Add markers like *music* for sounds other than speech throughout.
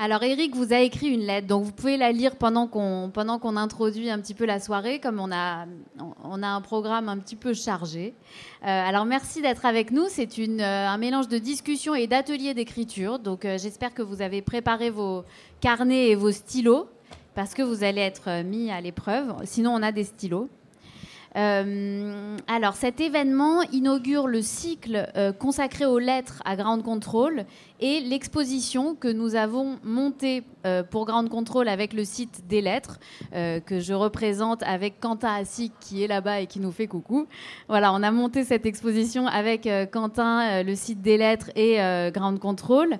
Alors Eric vous a écrit une lettre, donc vous pouvez la lire pendant qu'on pendant qu'on introduit un petit peu la soirée, comme on a on a un programme un petit peu chargé. Euh, alors merci d'être avec nous. C'est une euh, un mélange de discussion et d'atelier d'écriture. Donc euh, j'espère que vous avez préparé vos carnets et vos stylos parce que vous allez être mis à l'épreuve. Sinon on a des stylos. Alors, cet événement inaugure le cycle consacré aux lettres à Ground Control et l'exposition que nous avons montée euh, pour Ground Control avec le site des lettres, que je représente avec Quentin Assik qui est là-bas et qui nous fait coucou. Voilà, on a monté cette exposition avec Quentin, le site des lettres et Ground Control,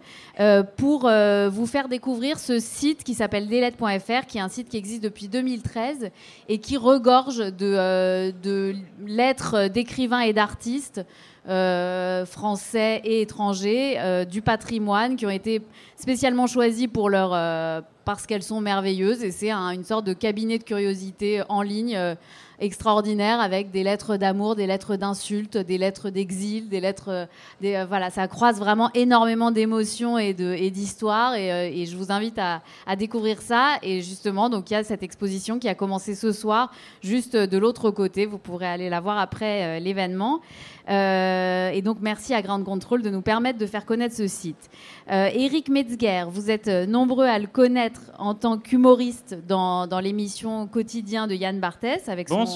pour vous faire découvrir ce site qui s'appelle deslettres.fr, qui est un site qui existe depuis 2013 et qui regorge de lettres d'écrivains et d'artistes euh, français et étrangers euh, du patrimoine qui ont été spécialement choisis pour leur, euh, parce qu'elles sont merveilleuses. Et c'est une sorte de cabinet de curiosité en ligne extraordinaire avec des lettres d'amour, des lettres d'insultes, des lettres d'exil, des lettres. Des, voilà, ça croise vraiment énormément d'émotions et d'histoires. Et, et, je vous invite à, à, découvrir ça. Et justement, donc il y a cette exposition qui a commencé ce soir, juste de l'autre côté. Vous pourrez aller la voir après l'événement. Euh, et donc, merci à Grand Control de nous permettre de faire connaître ce site. Euh, Eric Metzger, vous êtes euh, nombreux à le connaître en tant qu'humoriste dans, dans l'émission Quotidien de Yann Barthès avec son,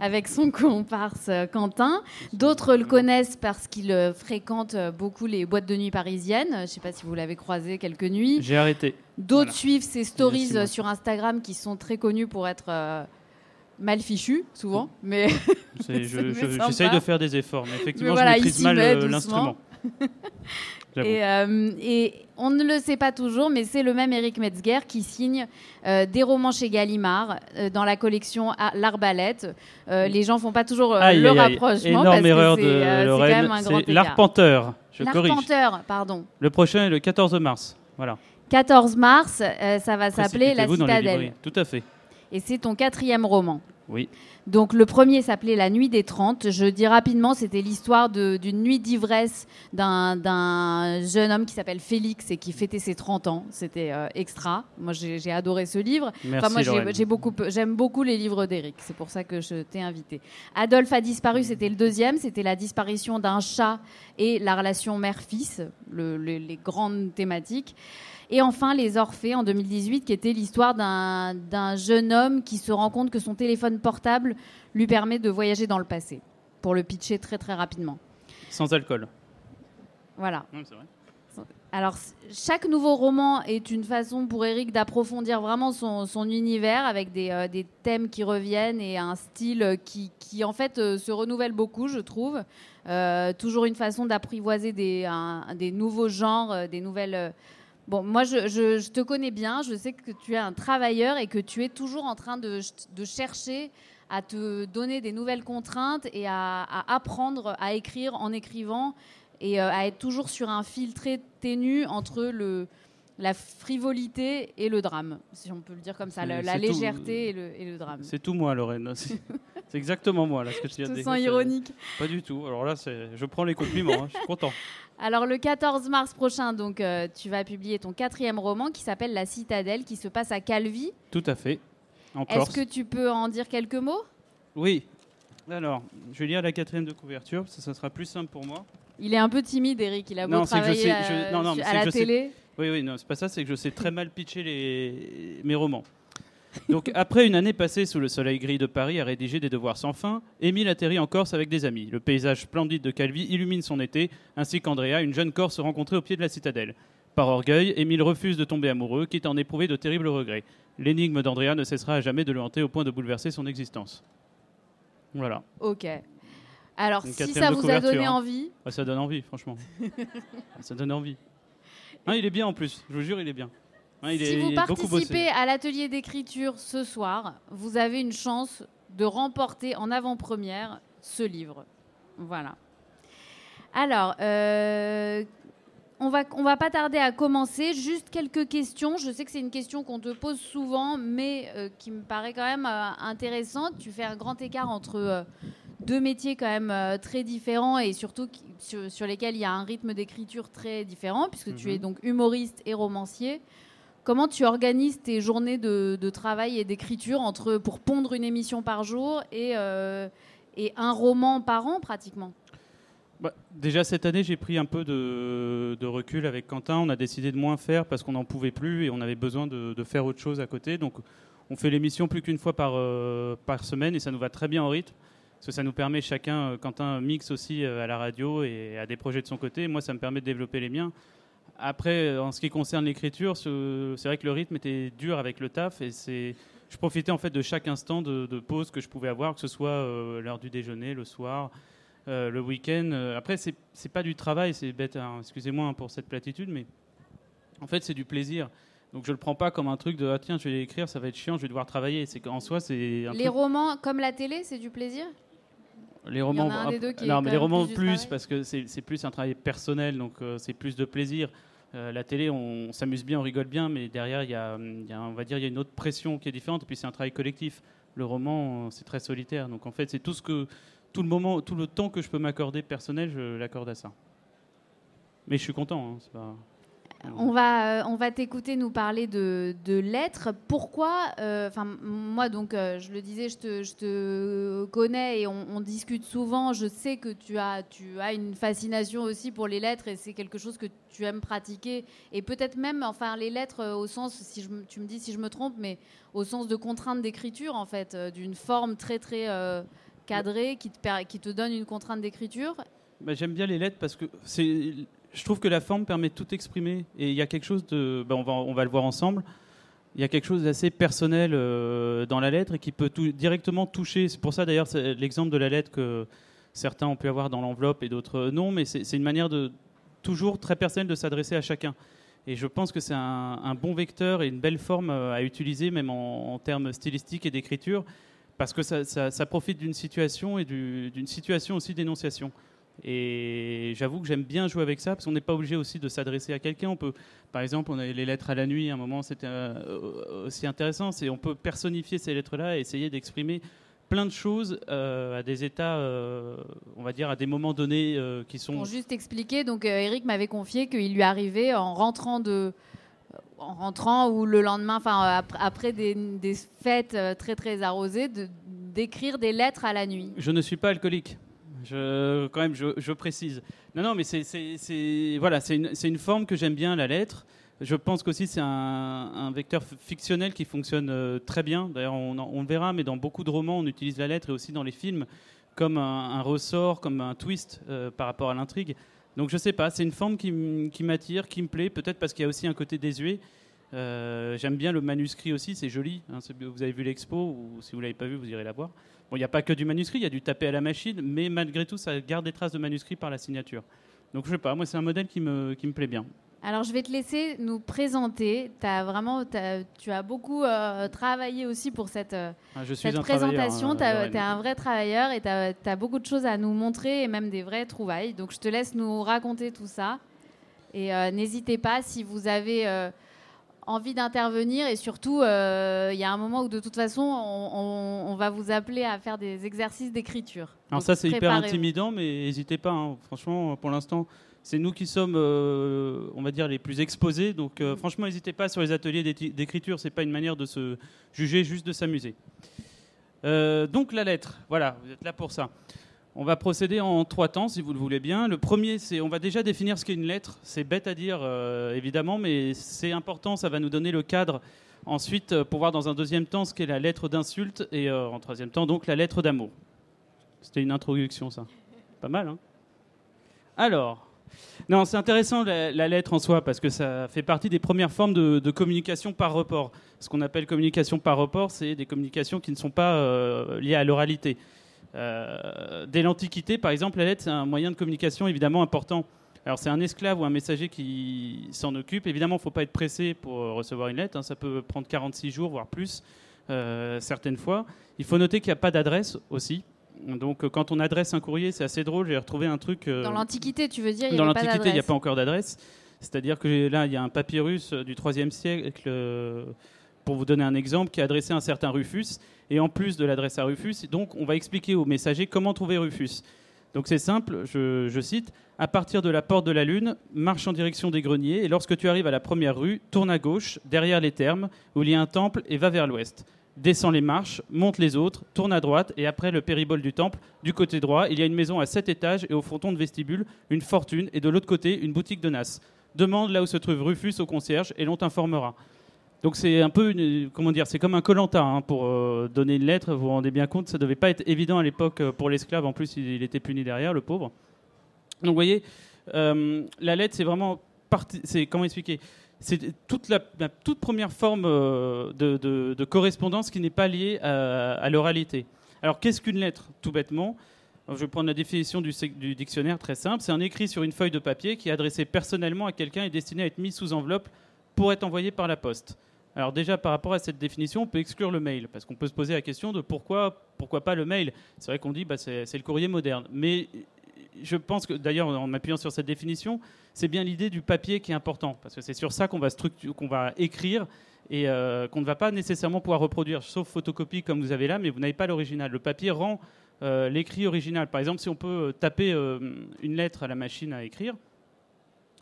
avec son comparse Quentin. D'autres le connaissent parce qu'il fréquente beaucoup les boîtes de nuit parisiennes. Je ne sais pas si vous l'avez croisé quelques nuits. J'ai arrêté. D'autres suivent ses stories sur Instagram qui sont très connus pour être mal fichu, souvent, mais. *laughs* J'essaye de faire des efforts, mais effectivement, je maîtrise mal euh, *laughs* Euh, et, on ne le sait pas toujours, mais c'est le même Eric Metzger qui signe euh, des romans chez Gallimard dans la collection L'Arbalète. les gens font pas toujours le rapprochement parce erreur que c'est L'Arpenteur, je corrige. L'Arpenteur, pardon. Le prochain est le 14 mars. Voilà. 14 mars, ça va s'appeler La Citadelle. Tout à fait. Et c'est ton quatrième roman. Oui. Donc le premier s'appelait La Nuit des Trente. Je dis rapidement, c'était l'histoire d'une nuit d'ivresse d'un jeune homme qui s'appelle Félix et qui fêtait ses 30 ans. C'était euh, extra. Moi, j'ai adoré ce livre. Merci, moi, j'aime beaucoup, beaucoup les livres d'Éric. C'est pour ça que je t'ai invité. Adolphe a disparu, c'était le deuxième. C'était la disparition d'un chat et la relation mère-fils, les grandes thématiques. Et enfin, Les Orphées en 2018, qui était l'histoire d'un jeune homme qui se rend compte que son téléphone portable lui permet de voyager dans le passé, pour le pitcher très très rapidement. Sans alcool. Voilà. vrai. Alors, chaque nouveau roman est une façon pour Eric d'approfondir vraiment son, son, univers avec des, euh, des, thèmes qui reviennent et un style qui, qui en fait, euh, se renouvelle beaucoup, je trouve. Euh, toujours une façon d'apprivoiser des, des nouveaux genres, des nouvelles Bon, moi, je, te connais bien, je sais que tu es un travailleur et que tu es toujours en train de, chercher à te donner des nouvelles contraintes et à, apprendre à écrire en écrivant et euh, à être toujours sur un fil très ténu entre le, la frivolité et le drame, si on peut le dire comme ça, la, légèreté et, le, drame. C'est tout moi, Lorraine. *laughs* C'est exactement moi, là, ce que tu as dit. sens ironique. Pas du tout. Alors là, je prends les compliments, hein, je suis content. *laughs* Alors le 14 mars prochain, donc, euh, tu vas publier ton quatrième roman qui s'appelle La Citadelle, qui se passe à Calvi. Tout à fait. Est-ce que tu peux en dire quelques mots? Oui. Alors, je vais lire la quatrième de couverture, ça, ça sera plus simple pour moi. Il est un peu timide, Eric. Il a beau non, travailler à, non, non, à la télé. Oui, oui, non, c'est pas ça. C'est que je sais très mal pitcher les... mes romans. Donc, *laughs* après une année passée sous le soleil gris de Paris à rédiger des devoirs sans fin, Émile atterrit en Corse avec des amis. Le paysage splendide de Calvi illumine son été, ainsi qu'Andrea, une jeune Corse rencontrée au pied de la citadelle. Par orgueil, Émile refuse de tomber amoureux, quitte à en éprouver de terribles regrets. L'énigme d'Andrea ne cessera à jamais de le hanter au point de bouleverser son existence. Voilà. Ok. Alors, si ça vous a donné hein. envie. ça donne envie, franchement. *laughs* ça donne envie. Hein, il est bien en plus, je vous jure, il est bien si vous participez à l'atelier d'écriture ce soir, vous avez une chance de remporter en avant-première ce livre. Voilà. Alors, euh, on va, on va pas tarder à commencer. Juste quelques questions. Je sais que c'est une question qu'on te pose souvent, mais euh, qui me paraît quand même euh, intéressante. Tu fais un grand écart entre deux métiers quand même très différents et surtout sur, lesquels il y a un rythme d'écriture très différent, puisque tu es mhm. donc humoriste et romancier. comment tu organises tes journées de, travail et d'écriture entre pour pondre une émission par jour et, et un roman par an pratiquement? Bah, déjà cette année, j'ai pris un peu de, recul avec Quentin. On a décidé de moins faire parce qu'on n'en pouvait plus et on avait besoin de, faire autre chose à côté. Donc on fait l'émission plus qu'une fois par, euh, par semaine et ça nous va très bien au rythme. Parce que ça nous permet chacun, euh, Quentin mixe aussi euh, à la radio et a des projets de son côté. Moi, ça me permet de développer les miens. Après, en ce qui concerne l'écriture, c'est vrai que le rythme était dur avec le taf et je profitais en fait de chaque instant de, pause que je pouvais avoir, que ce soit l'heure du déjeuner, le soir, euh, le week-end. Euh, après, c'est n'est pas du travail, c'est bête, hein, excusez-moi hein, pour cette platitude, mais en fait, c'est du plaisir. Donc je le prends pas comme un truc de ah, tiens, je vais écrire, ça va être chiant, je vais devoir travailler. C'est qu'en soi, c'est. Les romans, comme la télé, c'est du plaisir? Les romans, non, mais les romans plus, parce que c'est plus un travail personnel, donc euh, c'est plus de plaisir. la télé, on, s'amuse bien, on rigole bien, mais derrière, il y, a, on va dire, il y a une autre pression qui est différente. Et puis c'est un travail collectif. Le roman, c'est très solitaire. Donc en fait, c'est tout ce que tout le moment, tout le temps que je peux m'accorder personnel, je l'accorde à ça. Mais je suis content. Hein, on va, euh, on va t'écouter nous parler de, lettres. Pourquoi euh, moi, donc, euh, je le disais, je te, je te connais et on, discute souvent. Je sais que tu as, tu as une fascination aussi pour les lettres et c'est quelque chose que tu aimes pratiquer. Et peut-être même, enfin, les lettres au sens, si je, tu me dis si je me trompe, mais au sens de contrainte d'écriture, en fait, d'une forme très, très cadré qui te, donne une contrainte d'écriture bah, J'aime bien les lettres parce que je trouve que la forme permet de tout exprimer. Et il y a quelque chose de. Bah, on, va, le voir ensemble. Il y a quelque chose d'assez personnel euh, dans la lettre et qui peut directement toucher. C'est pour ça d'ailleurs l'exemple de la lettre que certains ont pu avoir dans l'enveloppe et d'autres non, mais c'est une manière de toujours très personnelle de s'adresser à chacun. Et je pense que c'est un, bon vecteur et une belle forme euh, à utiliser, même en termes stylistiques et d'écriture parce que ça, profite d'une situation et d'une situation aussi d'énonciation. Et j'avoue que j'aime bien jouer avec ça, parce qu'on n'est pas obligé aussi de s'adresser à quelqu'un. Par exemple, on a les lettres à la nuit. À un moment, c'était euh, aussi intéressant. C'est on peut personnifier ces lettres-là et essayer d'exprimer plein de choses euh, à des états, euh, on va dire, à des moments donnés qui sont. Pour juste expliquer, donc Eric m'avait confié qu'il lui arrivait en rentrant de en rentrant ou le lendemain, enfin après des, fêtes euh, très très arrosées, d'écrire des lettres à la nuit. Je ne suis pas alcoolique. Je, quand même, je, précise. Non, non, mais c'est voilà, c'est une, forme que j'aime bien, la lettre. Je pense qu'aussi c'est un, vecteur fictionnel qui fonctionne euh, très bien. D'ailleurs, on, on, verra, mais dans beaucoup de romans, on utilise la lettre et aussi dans les films comme un, ressort, comme un twist euh, par rapport à l'intrigue. Donc je sais pas, c'est une forme qui m'attire, qui me plaît, peut-être parce qu'il y a aussi un côté désuet. Euh, j'aime bien le manuscrit aussi, c'est joli. Hein, vous avez vu l'expo, ou si vous l'avez pas vu, vous irez la voir. Bon, il n'y a pas que du manuscrit, il y a du tapé à la machine, mais malgré tout, ça garde des traces de manuscrit par la signature. Donc je sais pas, moi c'est un modèle qui me, qui me plaît bien. Alors, je vais te laisser nous présenter. As vraiment, tu as beaucoup euh, travaillé aussi pour cette, euh, ah, cette présentation. tu es un vrai travailleur et tu as, beaucoup de choses à nous montrer et même des vraies trouvailles. Donc, je te laisse nous raconter tout ça. Et euh, n'hésitez pas si vous avez envie d'intervenir. Et surtout, il y a un moment où, de toute façon, on, va vous appeler à faire des exercices d'écriture. Alors, ça, c'est hyper intimidant, mais n'hésitez pas. Hein. Franchement, pour l'instant c'est nous qui sommes, euh, on va dire, les plus exposés. Donc, euh, franchement, n'hésitez pas sur les ateliers d'écriture. C'est pas une manière de se juger, juste de s'amuser. Euh, donc, la lettre. Voilà, vous êtes là pour ça. On va procéder en trois temps, si vous le voulez bien. Le premier, c'est, on va déjà définir ce qu'est une lettre. C'est bête à dire, évidemment, mais c'est important. Ça va nous donner le cadre. Ensuite, pour voir dans un deuxième temps ce qu'est la lettre d'insulte et en troisième temps, donc la lettre d'amour. C'était une introduction, ça. Pas mal, hein? Alors, non, c'est intéressant la, lettre en soi parce que ça fait partie des premières formes de, communication par report. Ce qu'on appelle communication par report, c'est des communications qui ne sont pas euh, liées à l'oralité. Euh, dès l'Antiquité, par exemple, la lettre, c'est un moyen de communication évidemment important. Alors, c'est un esclave ou un messager qui s'en occupe. Évidemment, il ne faut pas être pressé pour recevoir une lettre. Hein. Ça peut prendre 46 jours, voire plus, euh, certaines fois. Il faut noter qu'il n'y a pas d'adresse aussi. Donc, euh, quand on adresse un courrier, c'est assez drôle. J'ai retrouvé un truc. Euh, dans l'Antiquité, tu veux dire Dans l'Antiquité, il n'y a pas encore d'adresse. C'est-à-dire que là, il y a un papyrus euh, du 3e siècle, pour vous donner un exemple, qui est adressé à un certain Rufus. Et en plus de l'adresse à Rufus, donc, on va expliquer au messager comment trouver Rufus. Donc c'est simple, je, cite, à partir de la porte de la Lune, marche en direction des greniers, et lorsque tu arrives à la première rue, tourne à gauche, derrière les thermes, où il y a un temple, et va vers l'ouest. Descends les marches, monte les autres, tourne à droite, et après le péribole du temple, du côté droit, il y a une maison à sept étages, et au fronton de vestibule, une fortune, et de l'autre côté, une boutique de Nas. Demande là où se trouve Rufus au concierge, et l'on t'informera. Donc c'est un peu, comment dire, c'est comme un colanta hein, pour euh, donner une lettre. Vous vous rendez bien compte, ça devait pas être évident à l'époque euh, pour l'esclave. En plus, il, était puni derrière, le pauvre. Donc vous voyez, euh, la lettre, c'est vraiment, c'est comment expliquer? C'est toute la, toute première forme de, correspondance qui n'est pas liée à, l'oralité. Alors qu'est-ce qu'une lettre, tout bêtement? Je vais prendre la définition du, du dictionnaire très simple. C'est un écrit sur une feuille de papier qui est adressé personnellement à quelqu'un et destiné à être mis sous enveloppe pour être envoyé par la poste. Alors déjà, par rapport à cette définition, on peut exclure le mail, parce qu'on peut se poser la question de pourquoi, pourquoi pas le mail? C'est vrai qu'on dit bah, c'est le courrier moderne. Mais je pense que, d'ailleurs, en m'appuyant sur cette définition, c'est bien l'idée du papier qui est important, parce que c'est sur ça qu'on va, va écrire et euh, qu'on ne va pas nécessairement pouvoir reproduire, sauf photocopie comme vous avez là, mais vous n'avez pas l'original. Le papier rend euh, l'écrit original. Par exemple, si on peut taper euh, une lettre à la machine à écrire,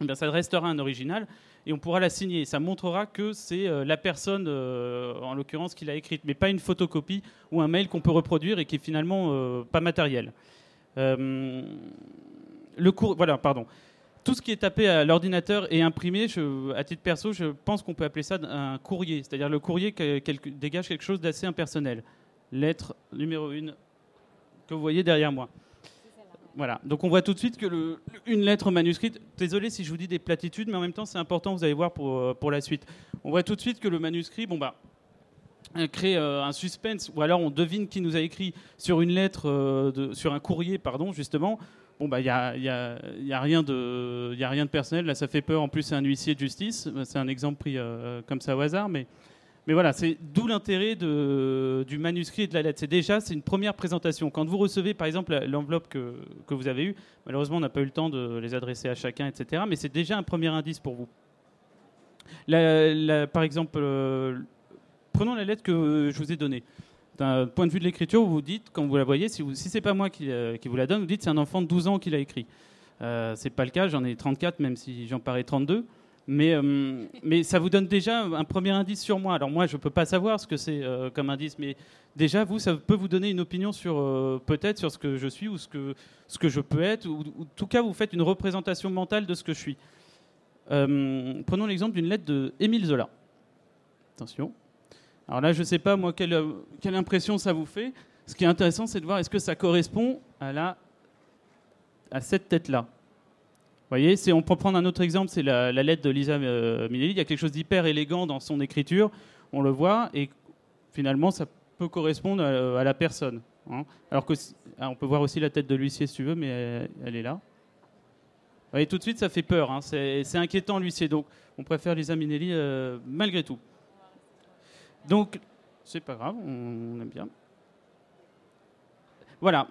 eh ça restera un original et on pourra la signer. Ça montrera que c'est la personne, en l'occurrence, qui l'a écrite, mais pas une photocopie ou un mail qu'on peut reproduire et qui est finalement pas matériel. Le cours, voilà, pardon. Tout ce qui est tapé à l'ordinateur et imprimé, à titre perso, je pense qu'on peut appeler ça un courrier, c'est-à-dire le courrier dégage quelque chose d'assez impersonnel. Lettre numéro 1 que vous voyez derrière moi. Voilà, donc on voit tout de suite que une lettre manuscrite, désolé si je vous dis des platitudes, mais en même temps c'est important, vous allez voir pour, euh, pour la suite. On voit tout de suite que le manuscrit, bon bah, euh, crée euh, un suspense, ou alors on devine qui nous a écrit sur une lettre, de, sur un courrier, pardon, justement. Bon bah il n'y a, y y a, rien de, y a rien de personnel, là ça fait peur, en plus c'est un huissier de justice, c'est un exemple pris comme ça au hasard, mais mais voilà, c'est d'où l'intérêt du manuscrit et de la lettre. C'est déjà, c'est une première présentation. Quand vous recevez, par exemple, l'enveloppe que, que, vous avez eue, malheureusement, on n'a pas eu le temps de les adresser à chacun, etc. Mais c'est déjà un premier indice pour vous. par exemple, euh, prenons la lettre que je vous ai donnée. D'un point de vue de l'écriture, vous vous dites, quand vous la voyez, si, si c'est pas moi qui, euh, vous la donne, vous dites c'est un enfant de 12 ans qui l'a écrit. Euh, c'est pas le cas, j'en ai 34, même si j'en parais 32. Mais, euh, mais ça vous donne déjà un premier indice sur moi. Alors moi, je ne peux pas savoir ce que c'est euh, comme indice, mais déjà, vous, ça peut vous donner une opinion sur euh, peut-être sur ce que je suis ou ce que, je peux être, ou, en tout cas, vous faites une représentation mentale de ce que je suis. prenons l'exemple d'une lettre de Zola. Attention. Alors là, je ne sais pas, moi, quelle, quelle impression ça vous fait. Ce qui est intéressant, c'est de voir est-ce que ça correspond à, la, à cette tête-là? Voyez, on peut prendre un autre exemple, c'est la, lettre de Lisa euh, Minnelli. Il y a quelque chose d'hyper élégant dans son écriture, on le voit, et finalement, ça peut correspondre à, la personne. Hein. Alors que, ah, on peut voir aussi la tête de l'huissier si tu veux, mais elle, est là. Vous voyez, tout de suite, ça fait peur. Hein. C'est inquiétant, l'huissier. Donc, on préfère Lisa Minnelli euh, malgré tout. Donc, c'est pas grave, on aime bien. Voilà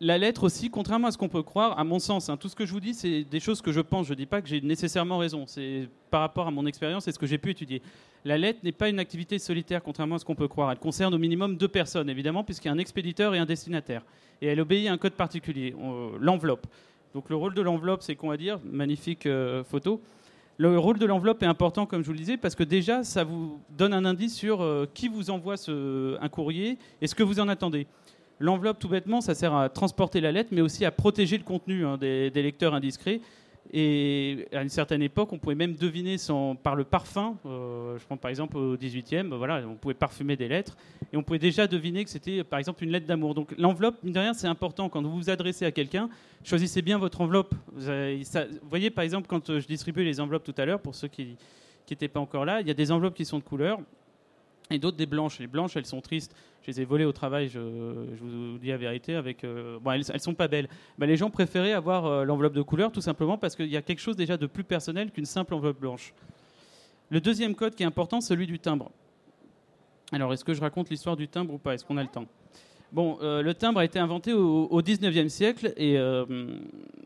la lettre aussi, contrairement à ce qu'on peut croire, à mon sens, hein, tout ce que je vous dis, c'est des choses que je pense. Je ne dis pas que j'ai nécessairement raison. C'est par rapport à mon expérience et ce que j'ai pu étudier. La lettre n'est pas une activité solitaire, contrairement à ce qu'on peut croire. Elle concerne au minimum deux personnes, évidemment, puisqu'il y a un expéditeur et un destinataire. Et elle obéit à un code particulier, l'enveloppe. Donc le rôle de l'enveloppe, c'est qu'on va dire, magnifique euh, photo. Le rôle de l'enveloppe est important, comme je vous le disais, parce que déjà, ça vous donne un indice sur euh, qui vous envoie un courrier et ce que vous en attendez. L'enveloppe, tout bêtement, ça sert à transporter la lettre, mais aussi à protéger le contenu hein, des, lecteurs indiscrets. Et à une certaine époque, on pouvait même deviner par le parfum. Euh, je prends par exemple au 18e, voilà, on pouvait parfumer des lettres et on pouvait déjà deviner que c'était par exemple une lettre d'amour. Donc l'enveloppe, mine de rien, c'est important. Quand vous vous adressez à quelqu'un, choisissez bien votre enveloppe. Vous, voyez par exemple, quand je distribuais les enveloppes tout à l'heure, pour ceux qui n'étaient pas encore là, il y a des enveloppes qui sont de couleur et d'autres des blanches. Les blanches, elles sont tristes. Je les ai volées au travail, je, vous dis la vérité. Avec, euh, bon, elles, elles, sont pas belles. Bah, les gens préféraient avoir euh, l'enveloppe de couleur, tout simplement parce qu'il y a quelque chose déjà de plus personnel qu'une simple enveloppe blanche. Le deuxième code qui est important, celui du timbre. Alors, est-ce que je raconte l'histoire du timbre ou pas? Est-ce qu'on a le temps? Bon, euh, le timbre a été inventé au, au 19e siècle et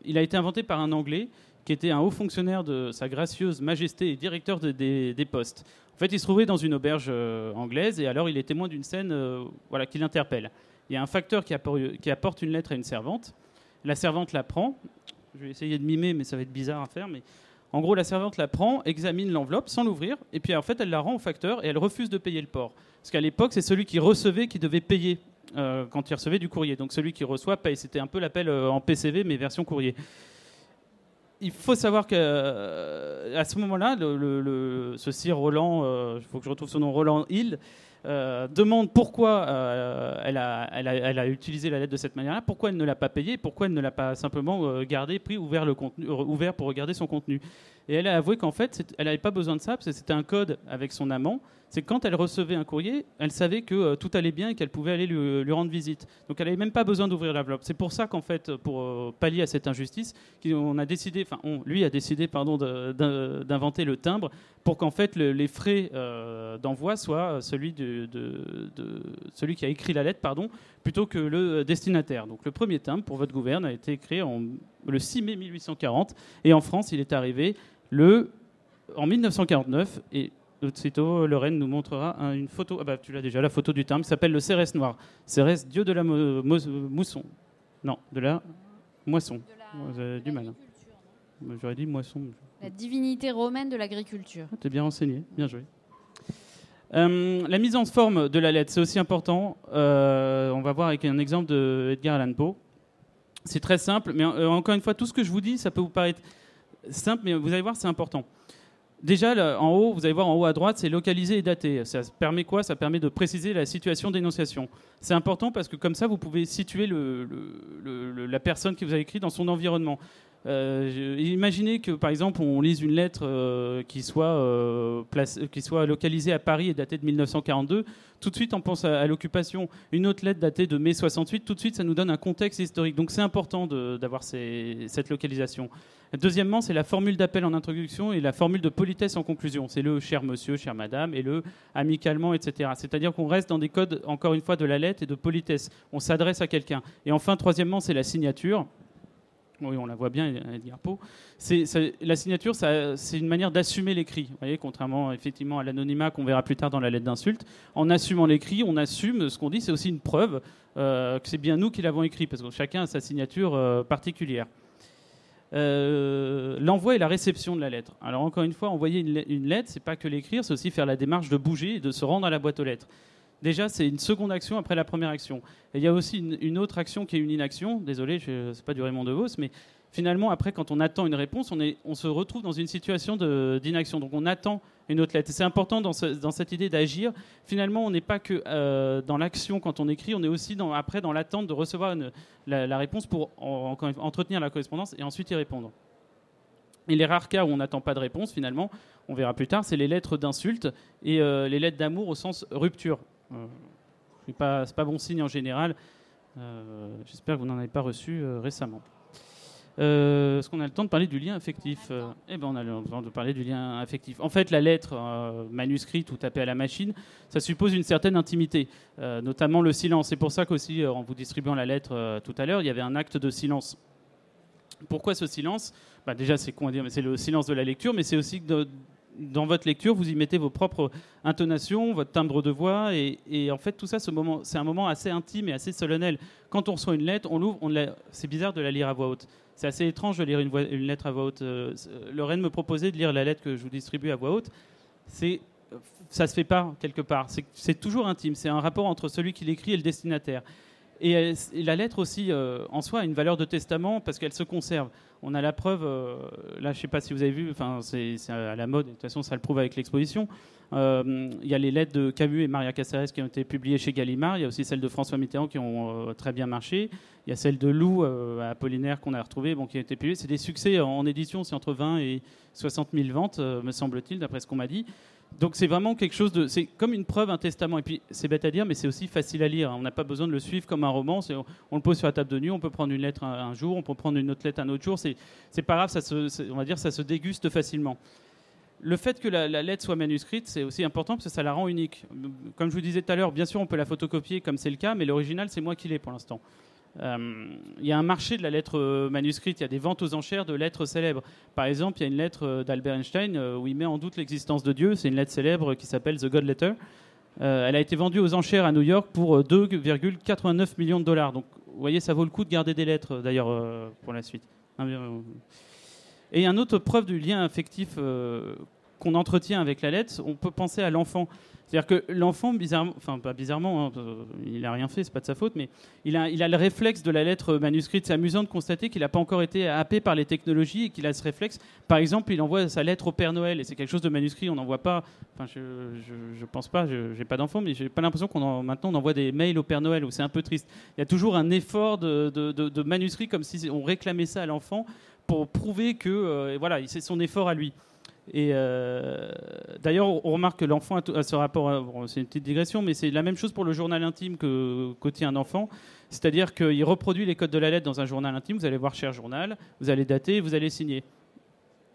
il a été inventé par un Anglais qui était un haut fonctionnaire de Sa Gracieuse Majesté et directeur des, postes. En fait, il se trouvait dans une auberge euh, anglaise et alors il est témoin d'une scène euh, voilà, qui l'interpelle. Il y a un facteur qui, apporte une lettre à une servante La servante la prend. Je vais essayer de mimer, mais ça va être bizarre à faire. Mais en gros, la servante la prend, examine l'enveloppe sans l'ouvrir, et puis en fait, elle la rend au facteur et elle refuse de payer le port. Parce qu'à l'époque, c'est celui qui recevait qui devait payer euh, quand il recevait du courrier. Donc celui qui reçoit paye. C'était un peu l'appel en PCV, mais version courrier. Il faut savoir qu'à à ce moment-là, le, ce sire Roland, il faut que je retrouve son nom, Roland Hill, euh, demande pourquoi euh, elle, a, utilisé la lettre de cette manière-là, pourquoi elle ne l'a pas payée, pourquoi elle ne l'a pas simplement euh, gardé, pris, ouvert pour regarder son contenu. Et elle a avoué qu'en fait, elle n'avait pas besoin de ça, parce que c'était un code avec son amant c'est quand elle recevait un courrier, elle savait que euh, tout allait bien et qu'elle pouvait aller lui, rendre visite. Donc elle n'avait même pas besoin d'ouvrir l'enveloppe. C'est pour ça qu'en fait, pour euh, pallier à cette injustice, on a décidé, enfin, lui a décidé, pardon, d'inventer le timbre pour qu'en fait les frais euh, d'envoi soient celui de, celui qui a écrit la lettre, pardon, plutôt que le destinataire. Donc le premier timbre pour votre gouverne a été créé en, le 6 mai 1840 et en France, il est arrivé le en 1949 et Aussitôt, Lorraine nous montrera une photo. Ah bah, tu l'as déjà, la photo du qui s'appelle le Cérès noir. Cérès, dieu de la mousson. Non, de la moisson. Vous avez du mal. Hein. J'aurais dit moisson. La divinité romaine de l'agriculture. Ah, T'es bien renseigné, bien joué. Euh, la mise en forme de la lettre, c'est aussi important. Euh, on va voir avec un exemple de Edgar Allan Poe. C'est très simple, mais euh, encore une fois, tout ce que je vous dis, ça peut vous paraître simple, mais vous allez voir, c'est important. Déjà, en haut, vous allez voir en haut à droite, c'est localisé et daté. Ça permet quoi? Ça permet de préciser la situation d'énonciation. C'est important parce que comme ça, vous pouvez situer la personne qui vous a écrit dans son environnement. Euh, imaginez que, par exemple, on lise une lettre euh, euh, qui soit localisée à Paris et datée de 1942. Tout de suite, on pense à, l'occupation. Une autre lettre datée de mai 68. Tout de suite, ça nous donne un contexte historique. Donc, c'est important d'avoir cette localisation. Deuxièmement, c'est la formule d'appel en introduction et la formule de politesse en conclusion. C'est le cher monsieur, chère madame et le amicalement, etc. C'est-à-dire qu'on reste dans des codes, encore une fois, de la lettre et de politesse. On s'adresse à quelqu'un. Et enfin, troisièmement, c'est la signature. Oui, on la voit bien, Edgar Poe. C'est, la signature, c'est une manière d'assumer l'écrit. Vous voyez, contrairement effectivement à l'anonymat qu'on verra plus tard dans la lettre d'insulte. En assumant l'écrit, on assume ce qu'on dit. C'est aussi une preuve euh, que c'est bien nous qui l'avons écrit, parce que chacun a sa signature euh, particulière. Euh, l'envoi et la réception de la lettre. Alors encore une fois, envoyer une, une lettre, c'est pas que l'écrire, c'est aussi faire la démarche de bouger et de se rendre à la boîte aux lettres. Déjà, c'est une seconde action après la première action. Il y a aussi une, autre action qui est une inaction. Désolé, ce n'est pas du Raymond DeVos, mais finalement, après, quand on attend une réponse, on se retrouve dans une situation d'inaction. Donc on attend une autre lettre. C'est important dans, cette idée d'agir. Finalement, on n'est pas que euh, dans l'action quand on écrit, on est aussi dans, après dans l'attente de recevoir la, réponse pour entretenir la correspondance et ensuite y répondre. Et les rares cas où on n'attend pas de réponse, finalement, on verra plus tard, c'est les lettres d'insulte et euh, les lettres d'amour au sens rupture. Euh, ce n'est pas, bon signe en général. Euh, j'espère que vous n'en avez pas reçu euh. Est-ce qu'on a le temps de parler du lien affectif Eh ben, on a le temps de parler du lien affectif. En fait, la lettre manuscrite ou tapée à la machine, ça suppose une certaine intimité, notamment le silence. C'est pour ça qu'aussi, en vous distribuant la lettre tout à l'heure, il y avait un acte de silence. Pourquoi ce silence? Bah, Déjà, c'est le silence de la lecture, mais c'est aussi de, dans votre lecture, vous y mettez vos propres intonations, votre timbre de voix, et, en fait, tout ça, c'est un moment assez intime et assez solennel. Quand on reçoit une lettre, on l'ouvre, c'est bizarre de la lire à voix haute. C'est assez étrange de lire une, lettre à voix haute. Euh, Lorraine me proposait de lire la lettre que je vous distribue à voix haute. C'est ça se fait pas quelque part. C'est toujours intime. C'est un rapport entre celui qui l'écrit et le destinataire. Et, la lettre aussi, euh, en soi, a une valeur de testament parce qu'elle se conserve. On a la preuve, euh, là, je ne sais pas si vous avez vu, enfin, c'est à la mode, de toute façon, ça le prouve avec l'exposition. Euh, il y a les lettres de Camus et Maria Caceres qui ont été publiées chez Gallimard. Il y a aussi celles de François Mitterrand qui ont très bien marché. Il y a celle de Lou à Apollinaire qu'on a retrouvée, bon, qui a été publiée. C'est des succès en, édition, c'est entre 20 et 60 000 ventes, me semble-t-il, d'après ce qu'on m'a dit. Donc c'est vraiment quelque chose de, c'est comme une preuve, un testament. Et puis c'est bête à dire, mais c'est aussi facile à lire. On n'a pas besoin de le suivre comme un roman. On, le pose sur la table de nuit. On peut prendre une lettre un, jour, on peut prendre une autre lettre un autre jour. C'est, pas grave. Ça se, on va dire, ça se déguste facilement. Le fait que la, la lettre soit manuscrite, c'est aussi important parce que ça la rend unique. Comme je vous disais tout à l'heure, bien sûr, on peut la photocopier comme c'est le cas, mais l'original, c'est moi qui l'ai pour l'instant. Euh, il y a un marché de la lettre euh, manuscrite, il y a des ventes aux enchères de lettres célèbres. Par exemple, il y a une lettre euh, d'Albert Einstein où il met en doute l'existence de Dieu. C'est une lettre célèbre qui s'appelle The God Letter. Elle a été vendue aux enchères à New York pour 2,89 millions de dollars. Donc, vous voyez, ça vaut le coup de garder des lettres, d'ailleurs, pour la suite. Et une autre preuve du lien affectif qu'on entretient avec la lettre, on peut penser à l'enfant. C'est-à-dire que l'enfant, bizarrement, enfin pas bizarrement, hein, il n'a rien fait, c'est pas de sa faute, mais il a, le réflexe de la lettre manuscrite. C'est amusant de constater qu'il n'a pas encore été happé par les technologies et qu'il a ce réflexe. Par exemple, il envoie sa lettre au Père Noël et c'est quelque chose de manuscrit, on n'envoie pas. Enfin, je, je, pense pas, je n'ai pas d'enfant, mais j'ai pas l'impression qu'on maintenant on envoie des mails au Père Noël où c'est un peu triste. Il y a toujours un effort de, manuscrit comme si on réclamait ça à l'enfant pour prouver que euh, voilà, c'est son effort à lui. Euh, d'ailleurs, on remarque que l'enfant a, ce rapport. c'est une petite digression, mais c'est la même chose pour le journal intime que tient un enfant. C'est-à-dire qu'il reproduit les codes de la lettre dans un journal intime. Vous allez voir cher journal, vous allez dater, vous allez signer.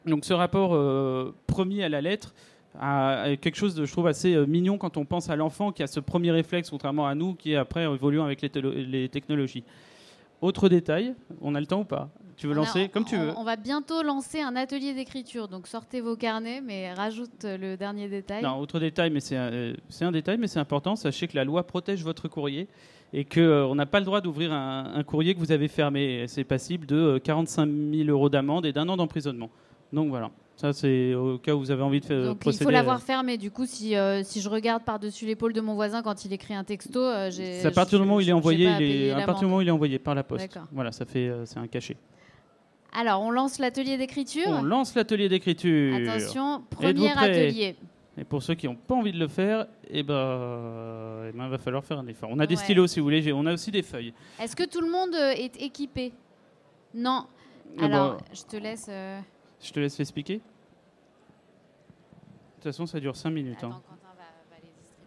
Donc ce rapport euh, premier à la lettre a quelque chose de, je trouve, assez euh, mignon quand on pense à l'enfant qui a ce premier réflexe, contrairement à nous, qui après évoluant avec les technologies. Autre détail, on a le temps ou pas? Tu veux lancer Comme tu veux. On va bientôt lancer un atelier d'écriture, donc sortez vos carnets, mais rajoute le dernier détail. Non, autre détail, mais c'est un, euh, un, détail, mais c'est important. Sachez que la loi protège votre courrier et qu'on euh, n'a pas le droit d'ouvrir un, courrier que vous avez fermé. C'est passible de 45 euh, 000 euros d'amende et d'un an d'emprisonnement. Donc voilà. Ça, c'est au cas où vous avez envie de faire. Donc il faut l'avoir fermé. Du coup, si, si je regarde par-dessus l'épaule de mon voisin quand il écrit un texto, j'ai. à partir du moment où il est envoyé, il est, à partir du moment où il est envoyé par la poste. Voilà, ça fait, c'est un cachet. Alors, on lance l'atelier d'écriture. On lance l'atelier d'écriture. Attention, premier atelier. Et pour ceux qui n'ont pas envie de le faire, eh ben, eh ben, il va falloir faire un effort. On a des stylos si vous voulez, on a aussi des feuilles. Est-ce que tout le monde est équipé? Non. Eh Alors, ben, je te laisse. Euh, je te laisse expliquer. De toute façon, ça dure 5 minutes. Hein.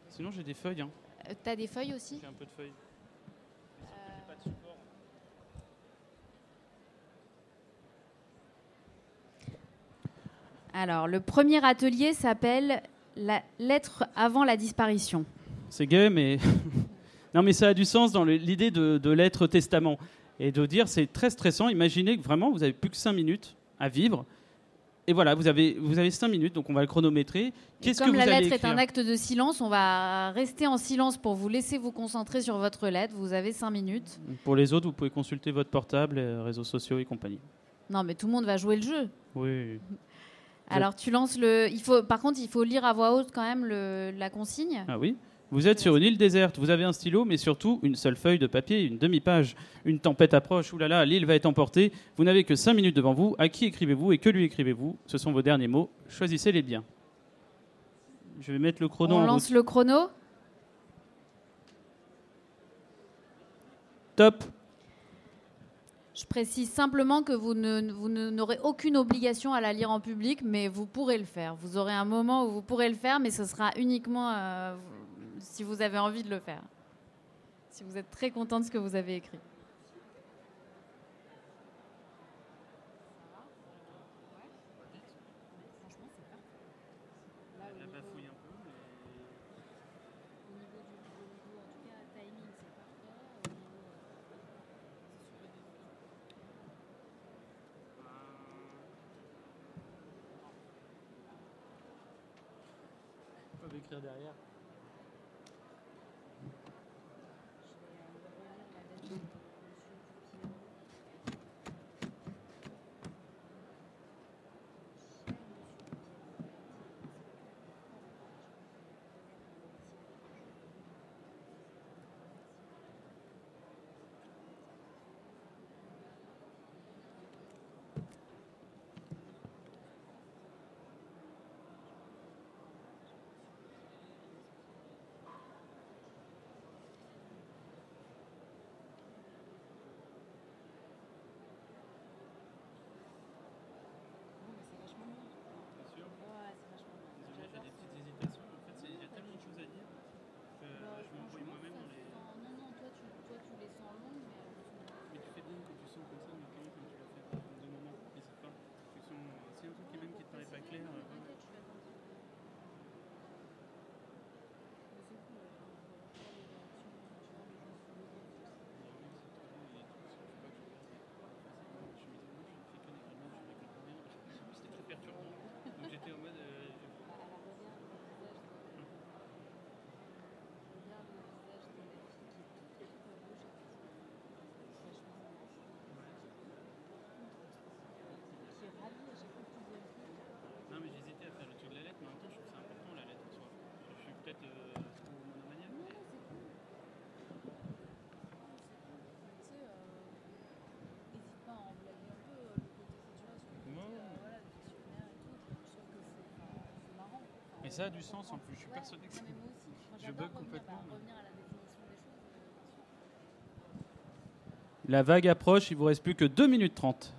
Sinon, j'ai des feuilles. Hein. Euh, T'as des feuilles aussi J'ai un peu de feuilles. Alors, le premier atelier s'appelle La lettre avant la disparition. C'est gay, mais. *laughs* non, mais ça a du sens dans l'idée de, de lettre testament. Et de dire, c'est très stressant. Imaginez que vraiment, vous avez plus que 5 minutes à vivre. Et voilà, vous avez, vous avez 5 minutes, donc on va le chronométrer. Qu'est-ce que vous la lettre est un acte de silence, on va rester en silence pour vous laisser vous concentrer sur votre lettre. Vous avez 5 minutes. Pour les autres, vous pouvez consulter votre portable, les réseaux sociaux et compagnie. Non, mais tout le monde va jouer le jeu. Oui. Alors tu lances le. Il faut, par contre, il faut lire à voix haute quand même le, la consigne. Ah oui. Vous êtes sur une île déserte, vous avez un stylo, mais surtout une seule feuille de papier, une demi-page. Une tempête approche, oulala, l'île va être emportée. Vous n'avez que cinq minutes devant vous. À qui écrivez-vous et que lui écrivez-vous? Ce sont vos derniers mots. Choisissez-les bien. Je vais mettre le chrono. On lance le chrono. Top. Je précise simplement que vous, n'aurez aucune obligation à la lire en public, mais vous pourrez le faire. Vous aurez un moment où vous pourrez le faire, mais ce sera uniquement euh, si vous avez envie de le faire. Si vous êtes très content de ce que vous avez écrit. derrière. perturbant. Donc j'étais en mode Et ça a du sens en plus, je suis persuadé que c'est... Je bug complètement. La vague approche, il vous reste plus que 2 minutes 30.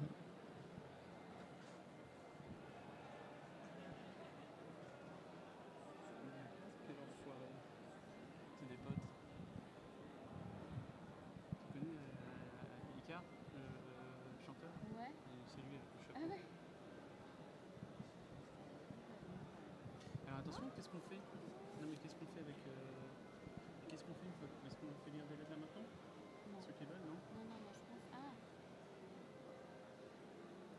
Alors attention, qu'est-ce qu'on fait Non mais qu'est-ce qu'on fait avec... euh, Qu'est-ce qu'on fait une fois Est-ce qu'on fait lire des lettres là maintenant Ceux qui veulent, non